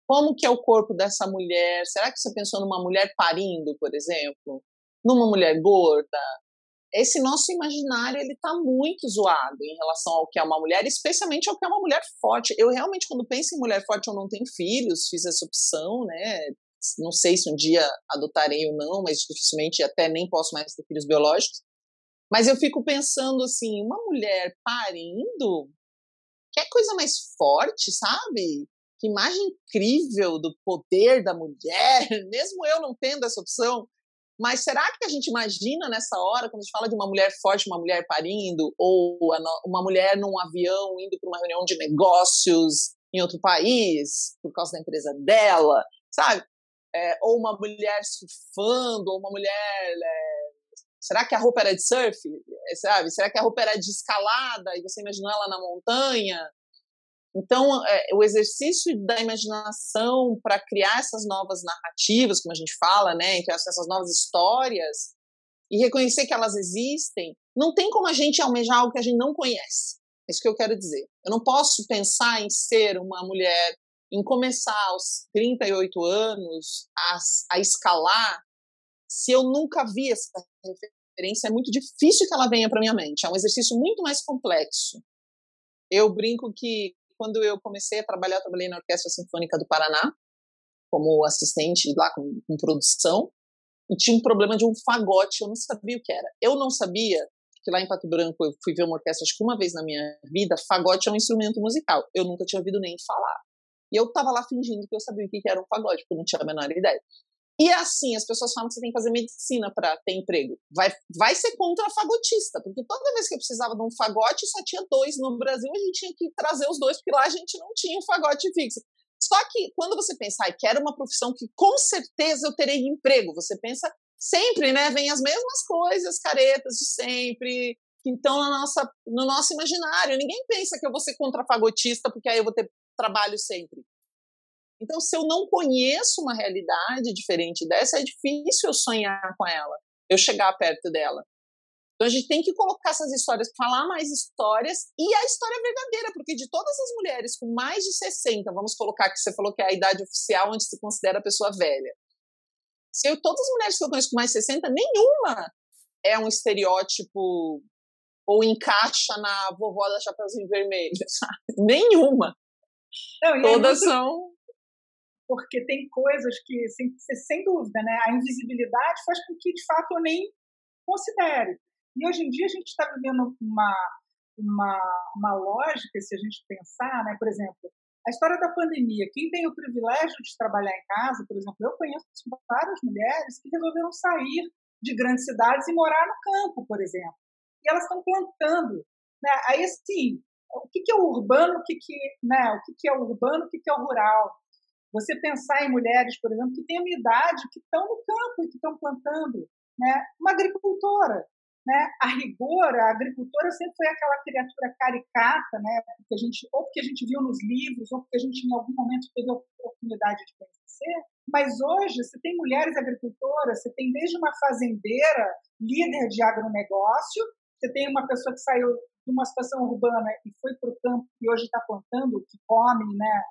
Como que é o corpo dessa mulher? Será que você pensou numa mulher parindo, por exemplo? Numa mulher gorda? Esse nosso imaginário ele está muito zoado em relação ao que é uma mulher, especialmente ao que é uma mulher forte. Eu realmente, quando penso em mulher forte, eu não tenho filhos, fiz essa opção, né? Não sei se um dia adotarei ou não, mas dificilmente até nem posso mais ter filhos biológicos. Mas eu fico pensando assim, uma mulher parindo, que é coisa mais forte, sabe? Que imagem incrível do poder da mulher, mesmo eu não tendo essa opção. Mas será que a gente imagina nessa hora, quando a gente fala de uma mulher forte, uma mulher parindo, ou uma mulher num avião indo para uma reunião de negócios em outro país, por causa da empresa dela, sabe? É, ou uma mulher surfando, ou uma mulher é, Será que a roupa era de surf? Eh, sabe? Será que a roupa era de escalada e você imaginou ela na montanha? Então, é, o exercício da imaginação para criar essas novas narrativas, como a gente fala, né, essas novas histórias, e reconhecer que elas existem, não tem como a gente almejar algo que a gente não conhece. É isso que eu quero dizer. Eu não posso pensar em ser uma mulher, em começar aos 38 anos a, a escalar, se eu nunca vi essa referência, é muito difícil que ela venha para minha mente. É um exercício muito mais complexo. Eu brinco que quando eu comecei a trabalhar, eu trabalhei na Orquestra Sinfônica do Paraná, como assistente lá com, com produção, e tinha um problema de um fagote, eu não sabia o que era. Eu não sabia que lá em Pato Branco eu fui ver uma orquestra, acho que uma vez na minha vida, fagote é um instrumento musical. Eu nunca tinha ouvido nem falar. E eu estava lá fingindo que eu sabia o que era um fagote, porque eu não tinha a menor ideia. E assim, as pessoas falam que você tem que fazer medicina para ter emprego. Vai, vai ser contra fagotista, porque toda vez que eu precisava de um fagote, só tinha dois no Brasil, a gente tinha que trazer os dois, porque lá a gente não tinha um fagote fixo. Só que quando você pensa, ah, quero uma profissão que com certeza eu terei emprego, você pensa sempre, né? Vem as mesmas coisas, caretas de sempre, que estão na nossa, no nosso imaginário. Ninguém pensa que eu vou ser contra fagotista, porque aí eu vou ter trabalho sempre. Então, se eu não conheço uma realidade diferente dessa, é difícil eu sonhar com ela, eu chegar perto dela. Então, a gente tem que colocar essas histórias, falar mais histórias e a história verdadeira, porque de todas as mulheres com mais de 60, vamos colocar que você falou que é a idade oficial onde se considera a pessoa velha. Se eu, todas as mulheres que eu conheço com mais de 60, nenhuma é um estereótipo ou encaixa na vovó da Chapeuzinho Vermelho, sabe? Nenhuma. Não, Todas é muito, são porque tem coisas que, sem, sem dúvida, né, a invisibilidade faz com que, de fato, eu nem considere. E hoje em dia a gente está vivendo uma, uma, uma lógica, se a gente pensar, né, por exemplo, a história da pandemia. Quem tem o privilégio de trabalhar em casa, por exemplo, eu conheço várias mulheres que resolveram sair de grandes cidades e morar no campo, por exemplo. E elas estão plantando. Né? Aí, assim, o que, é o urbano, o que, que, né? o que, é o urbano, o que, que é o rural? Você pensar em mulheres, por exemplo, que têm a minha idade, que estão no campo e que estão plantando. Né? Uma agricultora, né? A rigor, a agricultora sempre foi aquela criatura caricata, né? Porque a gente, ou porque a gente viu nos livros, ou porque a gente em algum momento teve a oportunidade de conhecer. Mas hoje você tem mulheres agricultoras, você tem desde uma fazendeira, líder de agronegócio, você tem uma pessoa que saiu de uma situação urbana e foi para o campo e hoje está plantando o que come, né?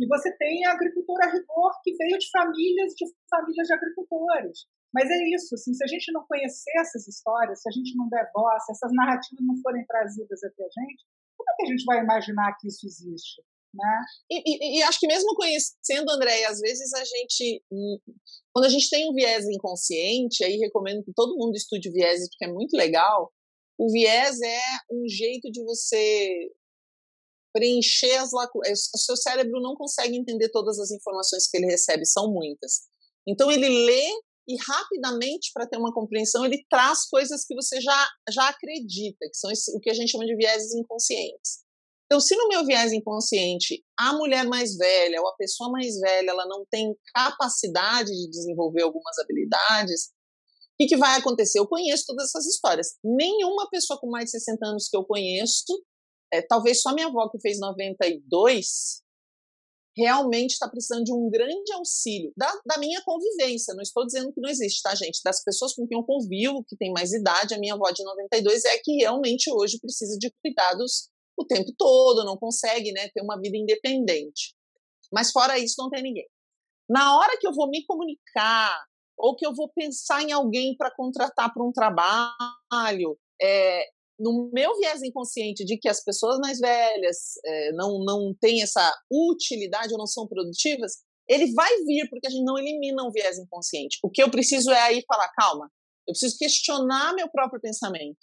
E você tem a agricultora a rigor que veio de famílias de famílias de agricultores. Mas é isso, assim, se a gente não conhecer essas histórias, se a gente não der voz, se essas narrativas não forem trazidas até a gente, como é que a gente vai imaginar que isso existe? Né? E, e, e, acho que mesmo conhecendo, André, às vezes a gente, hum, quando a gente tem um viés inconsciente, aí recomendo que todo mundo estude viés, porque é muito legal. O viés é um jeito de você preencher as lacunas. O seu cérebro não consegue entender todas as informações que ele recebe, são muitas. Então ele lê e rapidamente, para ter uma compreensão, ele traz coisas que você já, já acredita, que são esse, o que a gente chama de vieses inconscientes. Então, se no meu viés inconsciente a mulher mais velha ou a pessoa mais velha ela não tem capacidade de desenvolver algumas habilidades, o que, que vai acontecer? Eu conheço todas essas histórias. Nenhuma pessoa com mais de 60 anos que eu conheço, é, talvez só minha avó que fez 92, realmente está precisando de um grande auxílio da, da, minha convivência. Não estou dizendo que não existe, tá, gente? Das pessoas com quem eu convivo, que tem mais idade, a minha avó de 92 é que realmente hoje precisa de cuidados o tempo todo, não consegue né, ter uma vida independente. Mas fora isso, não tem ninguém. Na hora que eu vou me comunicar, ou que eu vou pensar em alguém para contratar para um trabalho, é, no meu viés inconsciente de que as pessoas mais velhas é, não, não têm essa utilidade ou não são produtivas, ele vai vir, porque a gente não elimina um viés inconsciente. O que eu preciso é aí falar, calma, eu preciso questionar meu próprio pensamento.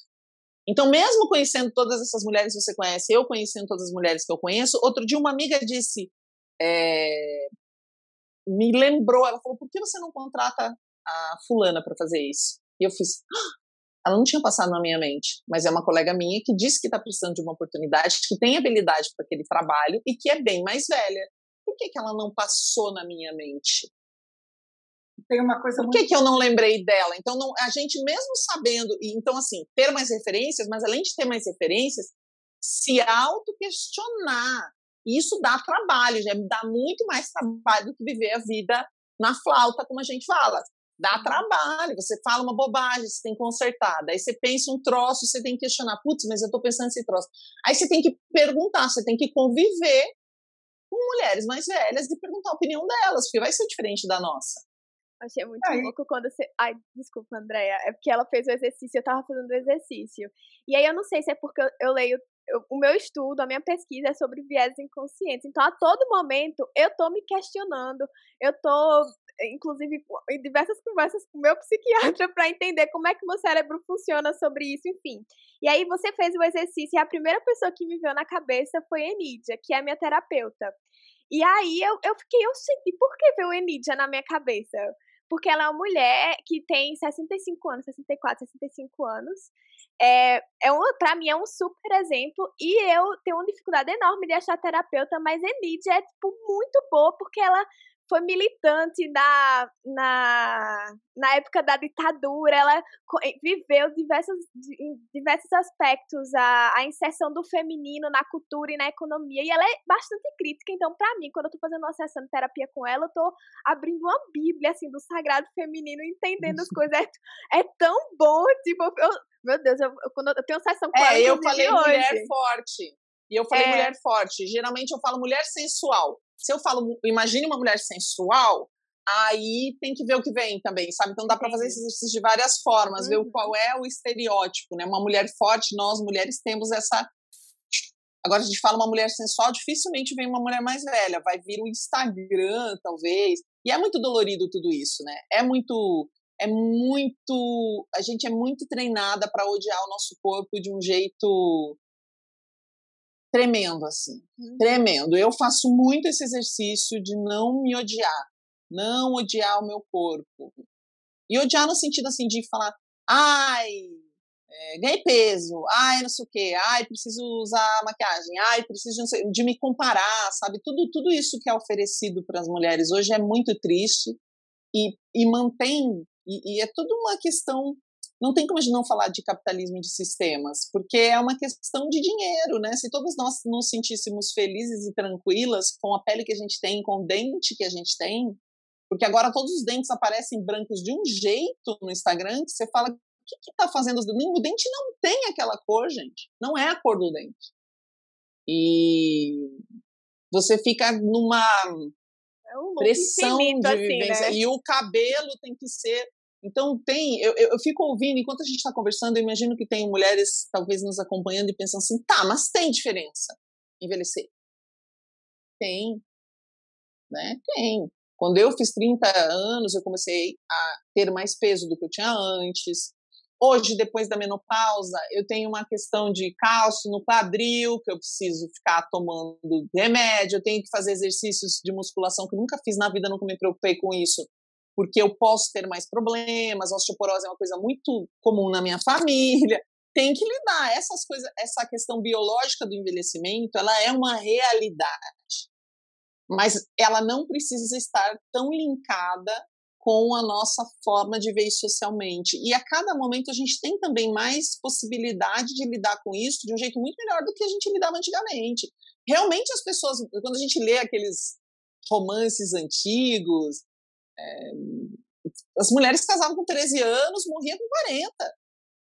Então, mesmo conhecendo todas essas mulheres que você conhece, eu conhecendo todas as mulheres que eu conheço, outro dia uma amiga disse, é, me lembrou, ela falou, por que você não contrata a fulana para fazer isso? E eu fiz, ah, ela não tinha passado na minha mente, mas é uma colega minha que disse que está precisando de uma oportunidade, que tem habilidade para aquele trabalho e que é bem mais velha. Por que, que ela não passou na minha mente? Tem uma coisa Por que, muito... que eu não lembrei dela? Então, não, a gente mesmo sabendo, e então assim, ter mais referências, mas além de ter mais referências, se auto-questionar. Isso dá trabalho, já dá muito mais trabalho do que viver a vida na flauta, como a gente fala. Dá trabalho, você fala uma bobagem, você tem que consertar. Daí você pensa um troço, você tem que questionar, putz, mas eu tô pensando nesse troço. Aí você tem que perguntar, você tem que conviver com mulheres mais velhas e perguntar a opinião delas, porque vai ser diferente da nossa. Achei muito louco quando você. Ai, desculpa, Andréia. É porque ela fez o exercício, eu tava fazendo o exercício. E aí eu não sei se é porque eu, eu leio. Eu, o meu estudo, a minha pesquisa é sobre viés inconscientes. Então, a todo momento, eu tô me questionando, eu tô inclusive em diversas conversas com o meu psiquiatra para entender como é que o meu cérebro funciona sobre isso, enfim. E aí você fez o exercício e a primeira pessoa que me veio na cabeça foi a Enidia, que é minha terapeuta. E aí eu, eu fiquei, eu senti, por que veio Enidia na minha cabeça? Porque ela é uma mulher que tem 65 anos, 64, 65 anos. É, é um, pra mim é um super exemplo. E eu tenho uma dificuldade enorme de achar terapeuta, mas Enidia é, tipo, muito boa, porque ela foi militante na, na, na época da ditadura, ela eh, viveu diversos, diversos aspectos, a, a inserção do feminino na cultura e na economia, e ela é bastante crítica, então, para mim, quando eu tô fazendo uma sessão de terapia com ela, eu tô abrindo uma bíblia, assim, do sagrado feminino, entendendo as coisas, é, é tão bom, tipo, eu, meu Deus, eu, quando eu tenho sessão com é, ela, eu falei mulher forte, e eu falei é. mulher forte, geralmente eu falo mulher sensual, se eu falo, imagine uma mulher sensual, aí tem que ver o que vem também, sabe? Então dá para fazer esses exercícios de várias formas, uhum. ver qual é o estereótipo, né? Uma mulher forte, nós mulheres temos essa Agora, a gente fala uma mulher sensual, dificilmente vem uma mulher mais velha, vai vir o Instagram, talvez. E é muito dolorido tudo isso, né? É muito. É muito. A gente é muito treinada para odiar o nosso corpo de um jeito tremendo, assim. Uhum. Tremendo. Eu faço muito esse exercício de não me odiar. Não odiar o meu corpo. E odiar no sentido, assim, de falar, ai, é, ganhei peso, ai, não sei o quê, ai, preciso usar maquiagem, ai, preciso de, de me comparar, sabe? Tudo, tudo isso que é oferecido para as mulheres hoje é muito triste e, e mantém, e, e é tudo uma questão não tem como a gente não falar de capitalismo de sistemas, porque é uma questão de dinheiro, né? Se todas nós nos sentíssemos felizes e tranquilas com a pele que a gente tem, com o dente que a gente tem, porque agora todos os dentes aparecem brancos de um jeito no Instagram que você fala, o que está fazendo os dentes? O dente não tem aquela cor, gente. Não é a cor do dente. E você fica numa é um pressão de assim, vivência. Assim, né? E o cabelo tem que ser então tem, eu, eu, fico ouvindo, enquanto a gente está conversando, eu imagino que tem mulheres talvez nos acompanhando e pensando assim, tá, mas tem diferença envelhecer? Tem, né? Tem. Quando eu fiz 30 anos, eu comecei a ter mais peso do que eu tinha antes. Hoje, depois da menopausa, eu tenho uma questão de cálcio no quadril, que eu preciso ficar tomando remédio, eu tenho que fazer exercícios de musculação que nunca fiz na vida, nunca me preocupei com isso porque eu posso ter mais problemas, osteoporose é uma coisa muito comum na minha família. Tem que lidar. Essas coisas, essa questão biológica do envelhecimento, ela é uma realidade. Mas ela não precisa estar tão linkada com a nossa forma de ver socialmente. E a cada momento a gente tem também mais possibilidade de lidar com isso de um jeito muito melhor do que a gente lidava antigamente. Realmente as pessoas, quando a gente lê aqueles romances antigos, é, as mulheres casavam com 13 anos, morriam com 40.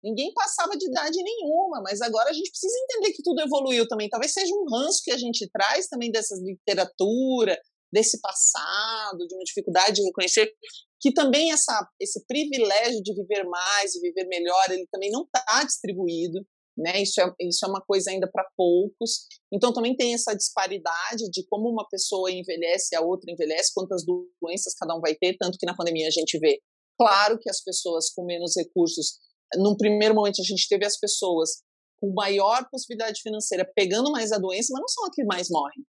Ninguém passava de idade nenhuma, mas agora a gente precisa entender que tudo evoluiu também. Talvez seja um ranço que a gente traz também dessa literatura, desse passado, de uma dificuldade de reconhecer que também essa, esse privilégio de viver mais e viver melhor, ele também não está distribuído né? Isso é, isso é uma coisa ainda para poucos. Então também tem essa disparidade de como uma pessoa envelhece e a outra envelhece, quantas doenças cada um vai ter, tanto que na pandemia a gente vê. Claro que as pessoas com menos recursos, num primeiro momento a gente teve as pessoas com maior possibilidade financeira pegando mais a doença, mas não são as que mais morrem.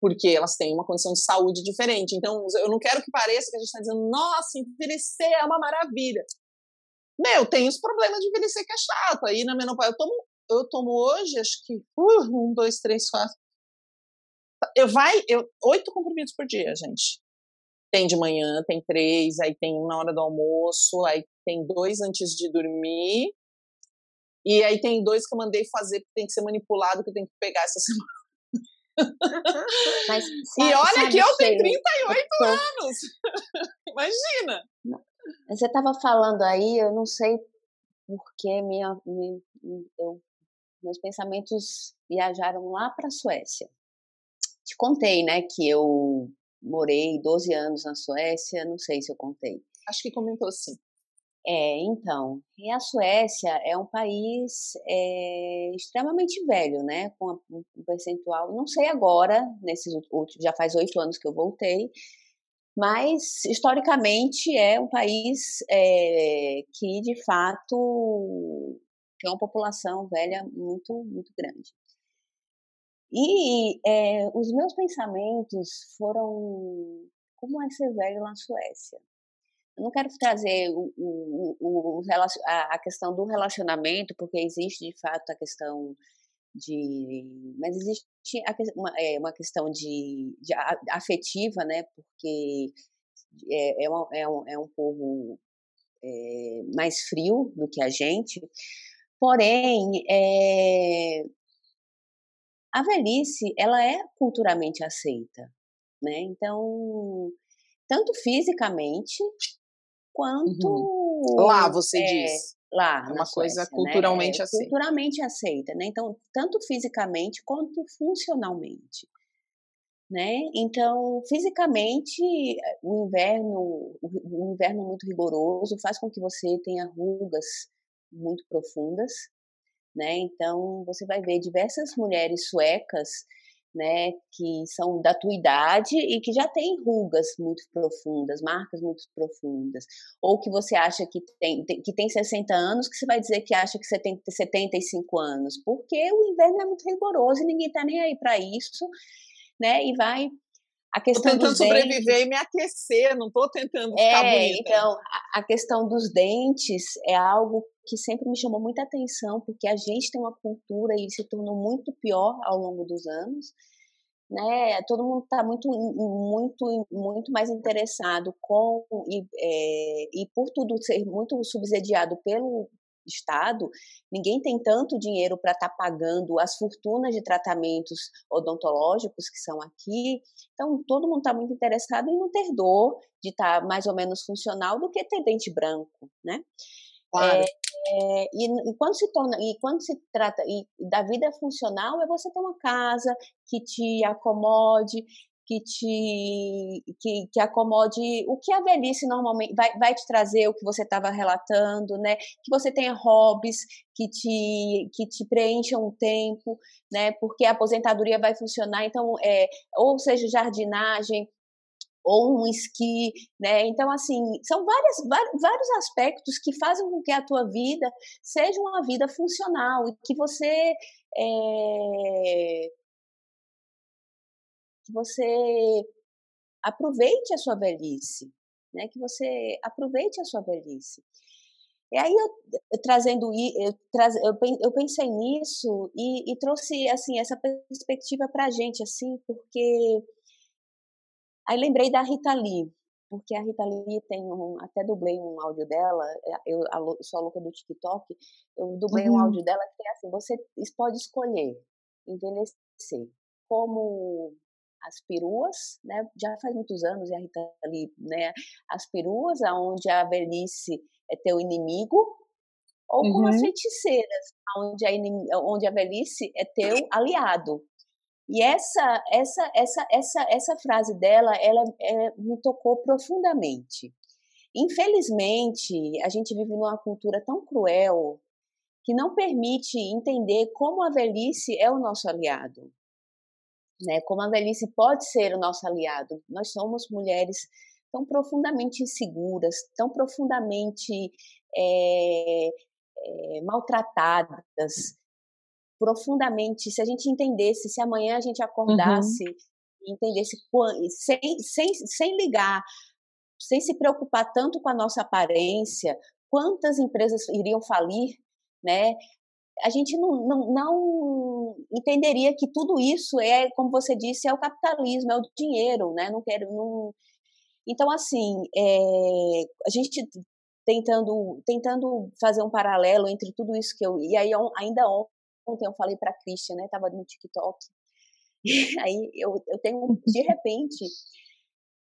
Porque elas têm uma condição de saúde diferente. Então, eu não quero que pareça que a gente está dizendo, nossa, envelhecer é uma maravilha. Meu, tem os problemas de envelhecer que é chato. Aí na menopausa, eu tomo, eu tomo hoje, acho que uh, um, dois, três, quatro. Eu vai, eu, oito comprimidos por dia, gente. Tem de manhã, tem três, aí tem um na hora do almoço, aí tem dois antes de dormir. E aí tem dois que eu mandei fazer que tem que ser manipulado, que eu tenho que pegar essa semana. Mas, sabe, e olha que eu tenho 38 anos. Imagina. Você estava falando aí, eu não sei porque minha, minha eu, meus pensamentos viajaram lá para a Suécia. Te contei, né, que eu morei 12 anos na Suécia, não sei se eu contei. Acho que comentou sim. É, então, e a Suécia é um país é, extremamente velho, né? Com um percentual, não sei agora, nesses últimos, já faz oito anos que eu voltei, mas historicamente é um país é, que de fato tem uma população velha muito muito grande. E é, os meus pensamentos foram como é ser velho na Suécia. Eu não quero trazer o, o, o, a questão do relacionamento, porque existe de fato a questão de mas existe uma, é, uma questão de, de afetiva né porque é, é, uma, é, um, é um povo é, mais frio do que a gente. Porém é, a velhice ela é culturalmente aceita né? Então tanto fisicamente quanto uhum. lá você é, diz lá. É uma coisa né? culturalmente né? aceita. Culturalmente aceita, né? Então, tanto fisicamente quanto funcionalmente. Né? Então, fisicamente, o inverno, o inverno muito rigoroso faz com que você tenha rugas muito profundas, né? Então você vai ver diversas mulheres suecas né, que são da tua idade e que já têm rugas muito profundas, marcas muito profundas, ou que você acha que tem, que tem 60 anos, que você vai dizer que acha que você tem 75 anos, porque o inverno é muito rigoroso e ninguém está nem aí para isso, né, e vai a questão tô tentando sobreviver dentes, e me aquecer, não estou tentando ficar é, bonita. Então, a, a questão dos dentes é algo que sempre me chamou muita atenção, porque a gente tem uma cultura e se tornou muito pior ao longo dos anos. Né? Todo mundo está muito, muito, muito mais interessado com e, é, e por tudo ser muito subsidiado pelo Estado, ninguém tem tanto dinheiro para estar tá pagando as fortunas de tratamentos odontológicos que são aqui. Então, todo mundo está muito interessado em não ter dor, de estar tá mais ou menos funcional, do que ter dente branco, né? Claro. É, é, e, e, quando se torna e quando se trata e da vida funcional é você ter uma casa que te acomode que te que, que acomode o que a velhice normalmente vai, vai te trazer o que você estava relatando né que você tenha hobbies que te que te preencham o tempo né porque a aposentadoria vai funcionar então é ou seja jardinagem ou um esqui, né? Então, assim, são várias, vários aspectos que fazem com que a tua vida seja uma vida funcional e que você é, que você aproveite a sua velhice, né? Que você aproveite a sua velhice. E aí eu, eu trazendo eu, eu, eu pensei nisso e, e trouxe assim essa perspectiva para a gente assim, porque Aí lembrei da Rita Lee, porque a Rita Lee tem um, até dublei um áudio dela, é, eu, eu sou a louca do TikTok, eu dublei uhum. um áudio dela que tem assim, você pode escolher envelhecer como as peruas, né, já faz muitos anos, e a Rita Lee, né, as peruas, aonde a velhice é teu inimigo, ou como as uhum. feiticeiras, onde a, onde a velhice é teu aliado. E essa essa essa essa essa frase dela, ela, ela me tocou profundamente. Infelizmente, a gente vive numa cultura tão cruel que não permite entender como a velhice é o nosso aliado. Né? Como a velhice pode ser o nosso aliado. Nós somos mulheres tão profundamente inseguras, tão profundamente é, é, maltratadas, profundamente, se a gente entendesse, se amanhã a gente uhum. acordasse uhum. e entendesse sem, sem, sem ligar, sem se preocupar tanto com a nossa aparência, quantas empresas iriam falir, né? A gente não, não, não entenderia que tudo isso é, como você disse, é o capitalismo, é o dinheiro, né? Não quero, não... Então, assim, é, a gente tentando tentando fazer um paralelo entre tudo isso que eu e aí ainda ontem eu falei para a Christian, né? Tava no TikTok. E aí eu, eu tenho, de repente,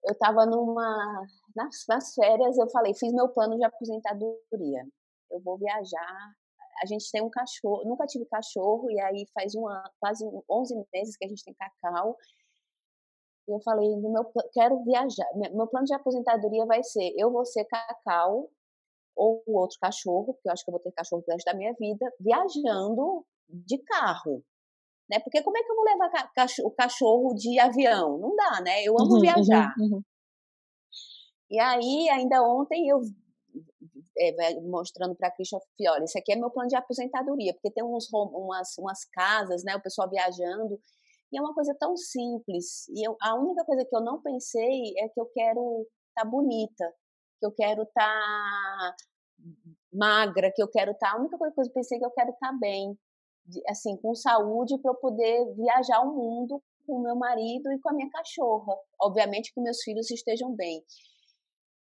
eu tava numa. Nas, nas férias, eu falei, fiz meu plano de aposentadoria. Eu vou viajar. A gente tem um cachorro, nunca tive cachorro, e aí faz uma, quase 11 meses que a gente tem cacau. E eu falei, no meu, quero viajar. Meu plano de aposentadoria vai ser: eu vou ser cacau ou outro cachorro, porque eu acho que eu vou ter cachorro pro resto da minha vida, viajando de carro. Né? Porque como é que eu vou levar o cachorro de avião? Não dá, né? Eu amo uhum, viajar. Uhum, uhum. E aí, ainda ontem, eu é, mostrando para a Christian, olha, isso aqui é meu plano de aposentadoria, porque tem uns, umas, umas casas, né? O pessoal viajando, e é uma coisa tão simples. E eu, a única coisa que eu não pensei é que eu quero estar tá bonita, que eu quero estar tá magra, que eu quero estar. Tá, a única coisa que eu pensei é que eu quero estar tá bem assim, com saúde para eu poder viajar o mundo com o meu marido e com a minha cachorra. Obviamente que meus filhos estejam bem.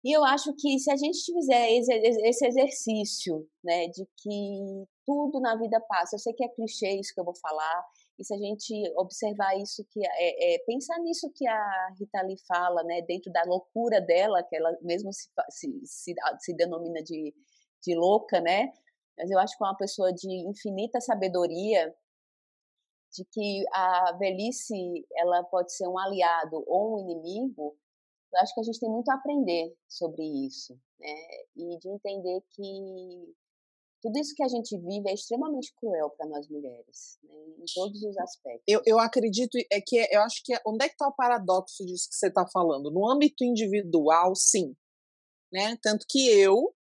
E eu acho que se a gente fizer esse exercício, né, de que tudo na vida passa, eu sei que é clichê isso que eu vou falar, e se a gente observar isso que é, é pensar nisso que a Rita Lee fala, né, dentro da loucura dela, que ela mesmo se, se, se, se denomina de, de louca, né, mas eu acho que é uma pessoa de infinita sabedoria, de que a velhice ela pode ser um aliado ou um inimigo. Eu acho que a gente tem muito a aprender sobre isso, né? E de entender que tudo isso que a gente vive é extremamente cruel para nós mulheres, né, em todos os aspectos. Eu, eu acredito é que é, eu acho que é, onde é que está o paradoxo disso que você está falando? No âmbito individual, sim, né? Tanto que eu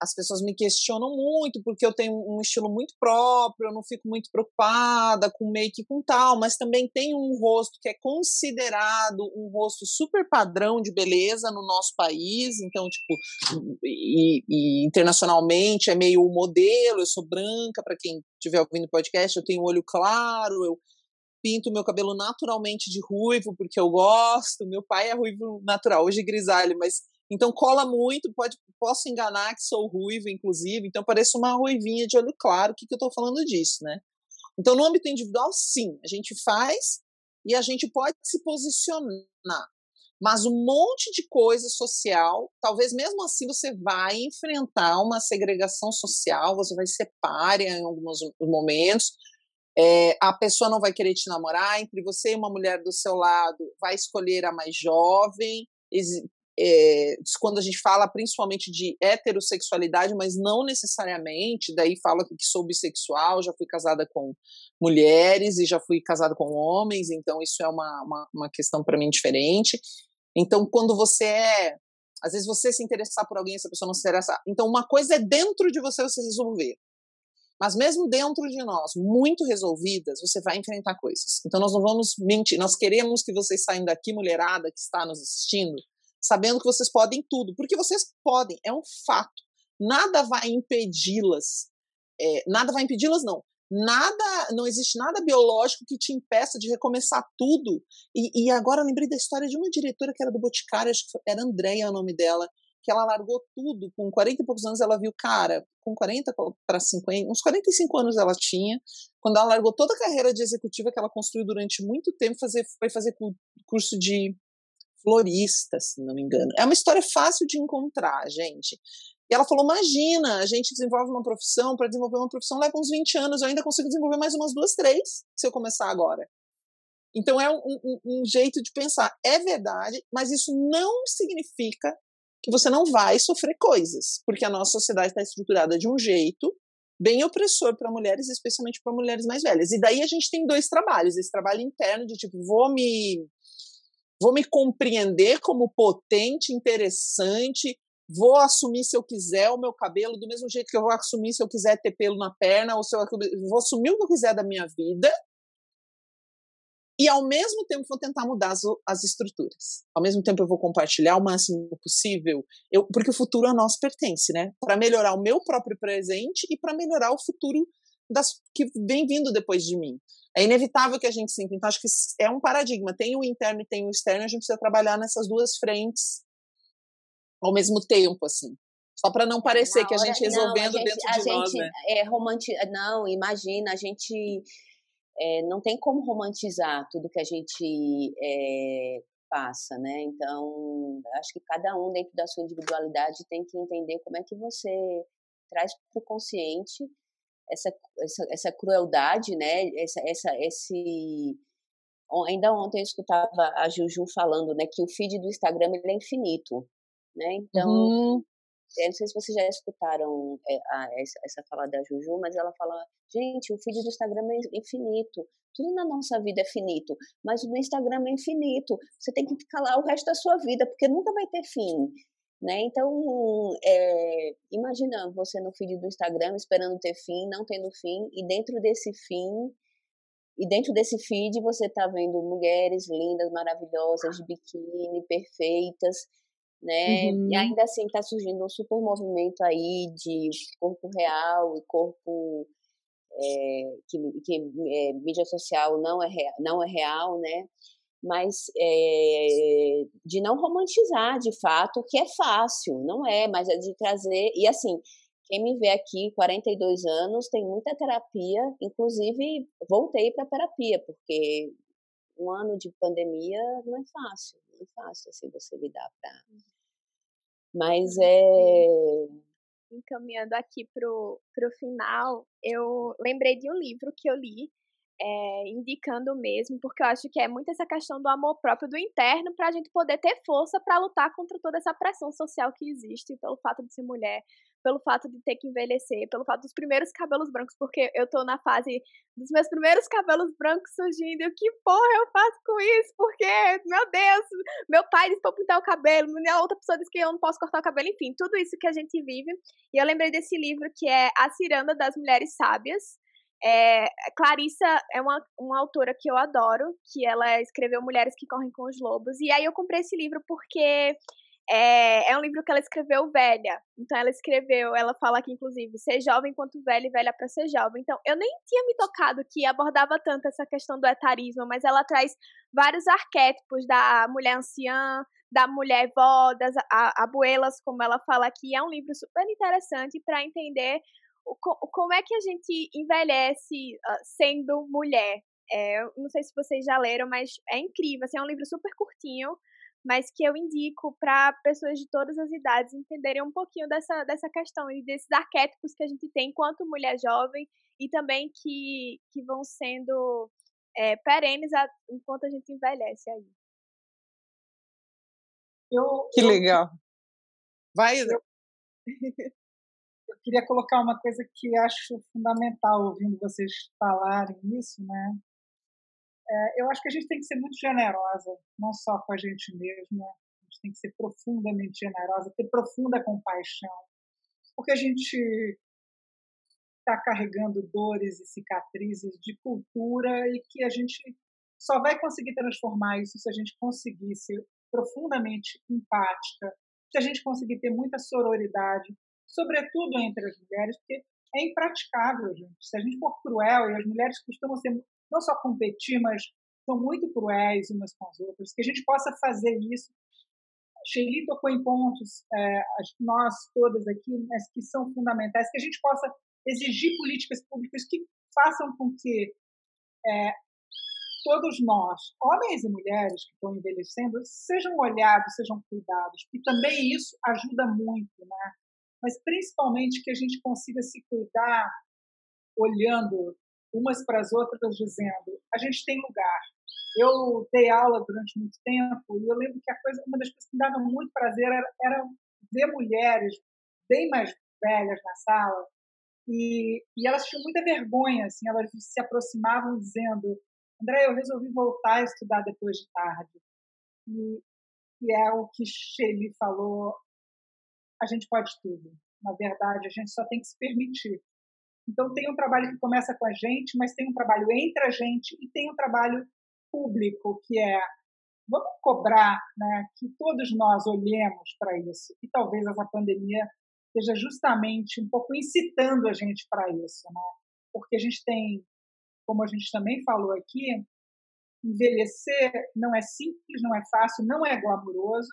as pessoas me questionam muito porque eu tenho um estilo muito próprio, eu não fico muito preocupada com make com tal, mas também tenho um rosto que é considerado um rosto super padrão de beleza no nosso país, então tipo e, e internacionalmente é meio modelo, eu sou branca para quem estiver ouvindo o podcast, eu tenho olho claro, eu pinto meu cabelo naturalmente de ruivo porque eu gosto, meu pai é ruivo natural, hoje grisalho, mas então cola muito, pode, posso enganar que sou ruiva, inclusive, então pareço uma ruivinha de olho claro, o que, que eu estou falando disso, né? Então, no âmbito individual, sim, a gente faz e a gente pode se posicionar. Mas um monte de coisa social, talvez mesmo assim você vai enfrentar uma segregação social, você vai ser párea em alguns momentos, é, a pessoa não vai querer te namorar, entre você e uma mulher do seu lado vai escolher a mais jovem, é, quando a gente fala principalmente de heterossexualidade, mas não necessariamente, daí fala que sou bissexual, já fui casada com mulheres e já fui casada com homens, então isso é uma, uma, uma questão para mim diferente. Então, quando você é. Às vezes você se interessar por alguém, essa pessoa não se interessar. Então, uma coisa é dentro de você você resolver. Mas mesmo dentro de nós, muito resolvidas, você vai enfrentar coisas. Então nós não vamos mentir. Nós queremos que vocês saiam daqui, mulherada que está nos assistindo, sabendo que vocês podem tudo, porque vocês podem, é um fato. Nada vai impedi-las, é, nada vai impedi-las, não. Nada, não existe nada biológico que te impeça de recomeçar tudo. E, e agora eu lembrei da história de uma diretora que era do Boticário, acho que era Andréia o nome dela, que ela largou tudo, com 40 e poucos anos ela viu, cara, com 40 para 50, uns 45 anos ela tinha, quando ela largou toda a carreira de executiva que ela construiu durante muito tempo, fazer, foi fazer curso de florista, se não me engano. É uma história fácil de encontrar, gente. E ela falou: imagina, a gente desenvolve uma profissão, para desenvolver uma profissão leva uns 20 anos, eu ainda consigo desenvolver mais umas duas, três, se eu começar agora. Então é um, um, um jeito de pensar. É verdade, mas isso não significa que você não vai sofrer coisas, porque a nossa sociedade está estruturada de um jeito bem opressor para mulheres, especialmente para mulheres mais velhas. E daí a gente tem dois trabalhos: esse trabalho interno de tipo, vou me vou me compreender como potente, interessante, vou assumir se eu quiser o meu cabelo do mesmo jeito que eu vou assumir se eu quiser ter pelo na perna ou se eu vou assumir o que eu quiser da minha vida e ao mesmo tempo vou tentar mudar as, as estruturas. Ao mesmo tempo eu vou compartilhar o máximo possível, eu, porque o futuro a nós pertence, né? Para melhorar o meu próprio presente e para melhorar o futuro das que vem vindo depois de mim. É inevitável que a gente sinta. Então, acho que é um paradigma. Tem o interno e tem o externo, a gente precisa trabalhar nessas duas frentes ao mesmo tempo, assim. Só para não parecer Na que a gente resolvendo não, a gente, dentro de gente nós, né? É romanti... Não, imagina, a gente é, não tem como romantizar tudo que a gente é, passa, né? Então, acho que cada um dentro da sua individualidade tem que entender como é que você traz para o consciente essa, essa, essa crueldade, né? Essa, essa, esse ainda ontem eu escutava a Juju falando, né, que o feed do Instagram ele é infinito, né? Então, uhum. eu não sei se vocês já escutaram é, a, essa, essa fala da Juju, mas ela fala, gente, o feed do Instagram é infinito. Tudo na nossa vida é finito, mas o do Instagram é infinito. Você tem que ficar lá o resto da sua vida, porque nunca vai ter fim. Né? Então, é, imagina você no feed do Instagram esperando ter fim, não tendo fim, e dentro desse fim, e dentro desse feed você está vendo mulheres lindas, maravilhosas, de biquíni, perfeitas, né? Uhum. E ainda assim está surgindo um super movimento aí de corpo real e corpo é, que, que é, mídia social não é, não é real, né? Mas é, de não romantizar de fato, que é fácil, não é, mas é de trazer. E assim, quem me vê aqui, 42 anos, tem muita terapia, inclusive voltei para terapia, porque um ano de pandemia não é fácil, não é fácil assim você lidar para. Mas é. Encaminhando aqui pro, pro final, eu lembrei de um livro que eu li é, indicando mesmo, porque eu acho que é muito essa questão do amor próprio do interno para a gente poder ter força para lutar contra toda essa pressão social que existe pelo fato de ser mulher, pelo fato de ter que envelhecer, pelo fato dos primeiros cabelos brancos, porque eu tô na fase dos meus primeiros cabelos brancos surgindo. E o que porra eu faço com isso? Porque, meu Deus, meu pai disse pra eu pintar o cabelo, minha outra pessoa disse que eu não posso cortar o cabelo, enfim, tudo isso que a gente vive. E eu lembrei desse livro que é A Ciranda das Mulheres Sábias. É, Clarissa é uma, uma autora que eu adoro, que ela escreveu Mulheres que Correm com os Lobos. E aí eu comprei esse livro porque é, é um livro que ela escreveu velha. Então ela escreveu, ela fala aqui inclusive, ser jovem quanto velha e velha para ser jovem. Então eu nem tinha me tocado que abordava tanto essa questão do etarismo, mas ela traz vários arquétipos da mulher anciã, da mulher vó, das abuelas, como ela fala aqui. É um livro super interessante para entender como é que a gente envelhece uh, sendo mulher. É, não sei se vocês já leram, mas é incrível. Assim, é um livro super curtinho mas que eu indico para pessoas de todas as idades entenderem um pouquinho dessa, dessa questão e desses arquétipos que a gente tem enquanto mulher jovem e também que, que vão sendo é, perenes a, enquanto a gente envelhece aí. Eu, que eu, legal. Vai. Eu queria colocar uma coisa que acho fundamental ouvindo vocês falarem isso, né? É, eu acho que a gente tem que ser muito generosa, não só com a gente mesma, a gente tem que ser profundamente generosa, ter profunda compaixão, porque a gente está carregando dores e cicatrizes de cultura e que a gente só vai conseguir transformar isso se a gente conseguir ser profundamente empática, se a gente conseguir ter muita sororidade, sobretudo entre as mulheres, porque é impraticável, gente. Se a gente for cruel, e as mulheres costumam ser não só competir, mas são muito cruéis umas com as outras, que a gente possa fazer isso. Shelly tocou em pontos, é, nós todas aqui, mas que são fundamentais, que a gente possa exigir políticas públicas que façam com que é, todos nós, homens e mulheres que estão envelhecendo, sejam olhados, sejam cuidados, e também isso ajuda muito, né? Mas principalmente que a gente consiga se cuidar olhando umas para as outras dizendo: a gente tem lugar. Eu dei aula durante muito tempo e eu lembro que a coisa, uma das coisas que me dava muito prazer era, era ver mulheres bem mais velhas na sala e, e elas tinham muita vergonha, assim, elas se aproximavam dizendo: André, eu resolvi voltar a estudar depois de tarde. E, e é o que Shelly falou: a gente pode tudo. Na verdade, a gente só tem que se permitir. Então, tem um trabalho que começa com a gente, mas tem um trabalho entre a gente e tem um trabalho público, que é vamos cobrar né, que todos nós olhemos para isso. E talvez essa pandemia esteja justamente um pouco incitando a gente para isso, né? porque a gente tem, como a gente também falou aqui, envelhecer não é simples, não é fácil, não é glamouroso,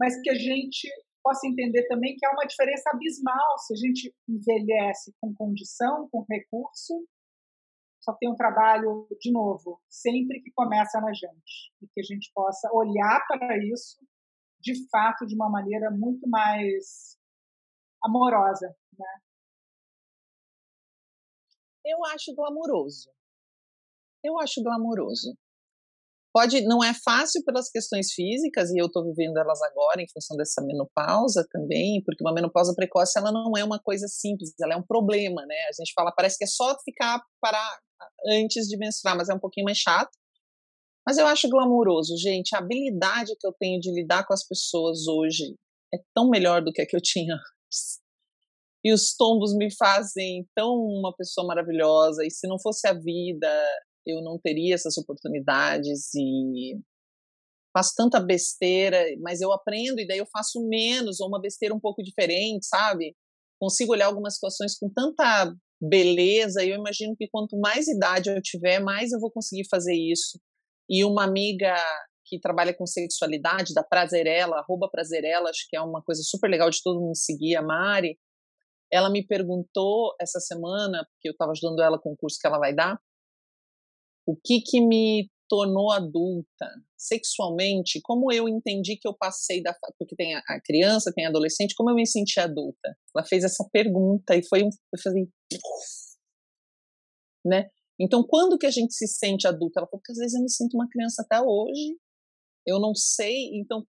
mas que a gente possa entender também que há uma diferença abismal se a gente envelhece com condição, com recurso, só tem um trabalho, de novo, sempre que começa na gente. E que a gente possa olhar para isso, de fato, de uma maneira muito mais amorosa. Né? Eu acho glamouroso. Eu acho glamouroso. Pode, não é fácil pelas questões físicas, e eu estou vivendo elas agora em função dessa menopausa também, porque uma menopausa precoce ela não é uma coisa simples, ela é um problema, né? A gente fala, parece que é só ficar para antes de menstruar, mas é um pouquinho mais chato. Mas eu acho glamouroso, gente. A habilidade que eu tenho de lidar com as pessoas hoje é tão melhor do que a que eu tinha antes. E os tombos me fazem tão uma pessoa maravilhosa. E se não fosse a vida, eu não teria essas oportunidades e faço tanta besteira, mas eu aprendo e daí eu faço menos ou uma besteira um pouco diferente, sabe? Consigo olhar algumas situações com tanta beleza e eu imagino que quanto mais idade eu tiver, mais eu vou conseguir fazer isso. E uma amiga que trabalha com sexualidade, da Prazerela, arroba Prazerela, acho que é uma coisa super legal de todo mundo seguir, a Mari, ela me perguntou essa semana, porque eu estava ajudando ela com o curso que ela vai dar, o que que me tornou adulta sexualmente, como eu entendi que eu passei da porque tem a, criança, tem a adolescente, como eu me senti adulta. Ela fez essa pergunta e foi um eu falei, né? Então, quando que a gente se sente adulta? Ela falou, porque às vezes eu me sinto uma criança até hoje, eu não sei, então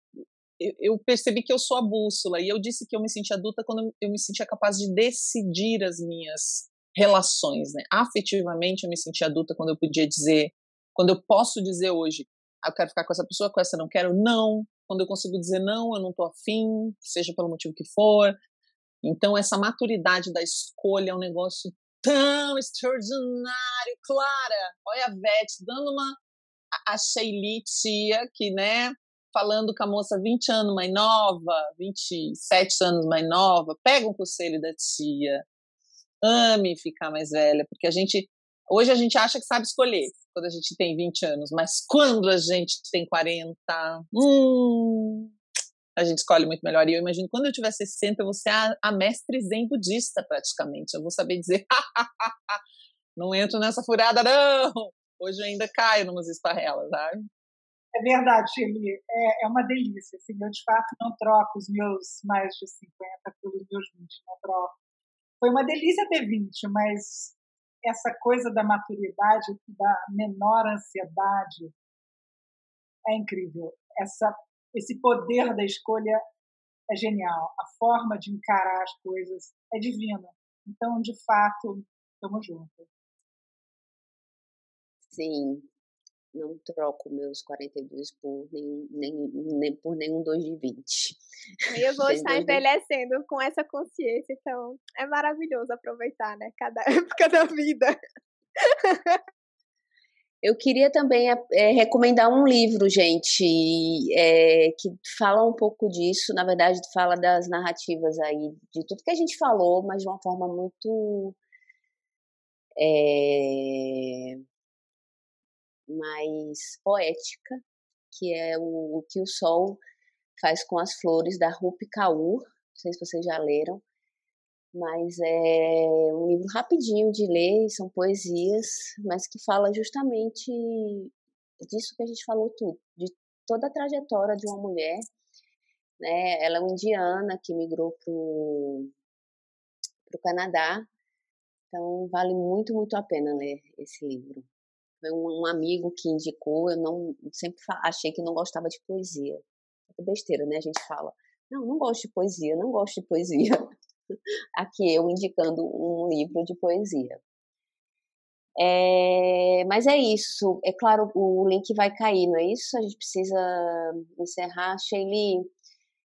eu percebi que eu sou a bússola, e eu disse que eu me senti adulta quando eu me sentia capaz de decidir as minhas relações, né? Afetivamente eu me senti adulta quando eu podia dizer, quando eu posso dizer hoje, ah, eu quero ficar com essa pessoa, com essa não quero, não. Quando eu consigo dizer não, eu não tô afim, seja pelo motivo que for. Então essa maturidade da escolha é um negócio tão extraordinário, Clara. Olha a Vete dando uma a Sheili tia, que, né, falando com a moça 20 anos mais nova, 27 anos mais nova, pega um conselho da tia. Ame ficar mais velha, porque a gente hoje a gente acha que sabe escolher quando a gente tem 20 anos, mas quando a gente tem 40, hum, a gente escolhe muito melhor. E eu imagino quando eu tiver 60, eu vou ser a, a mestre zen budista praticamente. Eu vou saber dizer, não entro nessa furada não. Hoje eu ainda caio numas esparrelas, sabe? É verdade, Shirley. É, é uma delícia. Assim, eu, de fato, não troco os meus mais de 50 pelos meus 20, não troco. Foi uma delícia ter 20, mas essa coisa da maturidade, da menor ansiedade, é incrível. Essa, esse poder da escolha é genial. A forma de encarar as coisas é divina. Então, de fato, estamos juntos. Sim, não troco meus 42 por nenhum, nem, nem, por nenhum 2 de 20. Eu vou estar envelhecendo com essa consciência, então é maravilhoso aproveitar, né? Cada época da vida. Eu queria também é, recomendar um livro, gente, é, que fala um pouco disso. Na verdade, fala das narrativas aí, de tudo que a gente falou, mas de uma forma muito. É, mais poética, que é o, o que o sol faz com as flores da Rupi Kaur. Não sei se vocês já leram, mas é um livro rapidinho de ler, são poesias, mas que fala justamente disso que a gente falou tudo, de toda a trajetória de uma mulher. Né? Ela é uma indiana que migrou para o Canadá, então vale muito, muito a pena ler esse livro. Um, um amigo que indicou, eu não sempre achei que não gostava de poesia. É besteira, né? A gente fala, não, não gosto de poesia, não gosto de poesia. Aqui eu indicando um livro de poesia. É, mas é isso. É claro, o link vai cair, não é isso? A gente precisa encerrar. Sheili,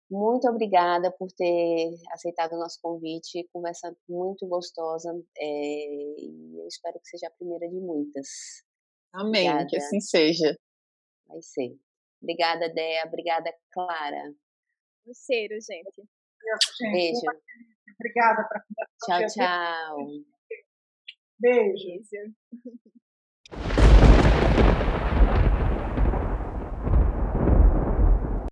muito obrigada por ter aceitado o nosso convite. Conversa muito gostosa. É, e eu espero que seja a primeira de muitas. Amém, obrigada. que assim seja. Vai ser. Obrigada, Dea. Obrigada, Clara. Um cheiro, gente. Beijo. Obrigada por Tchau, tchau. Beijo. Beijo.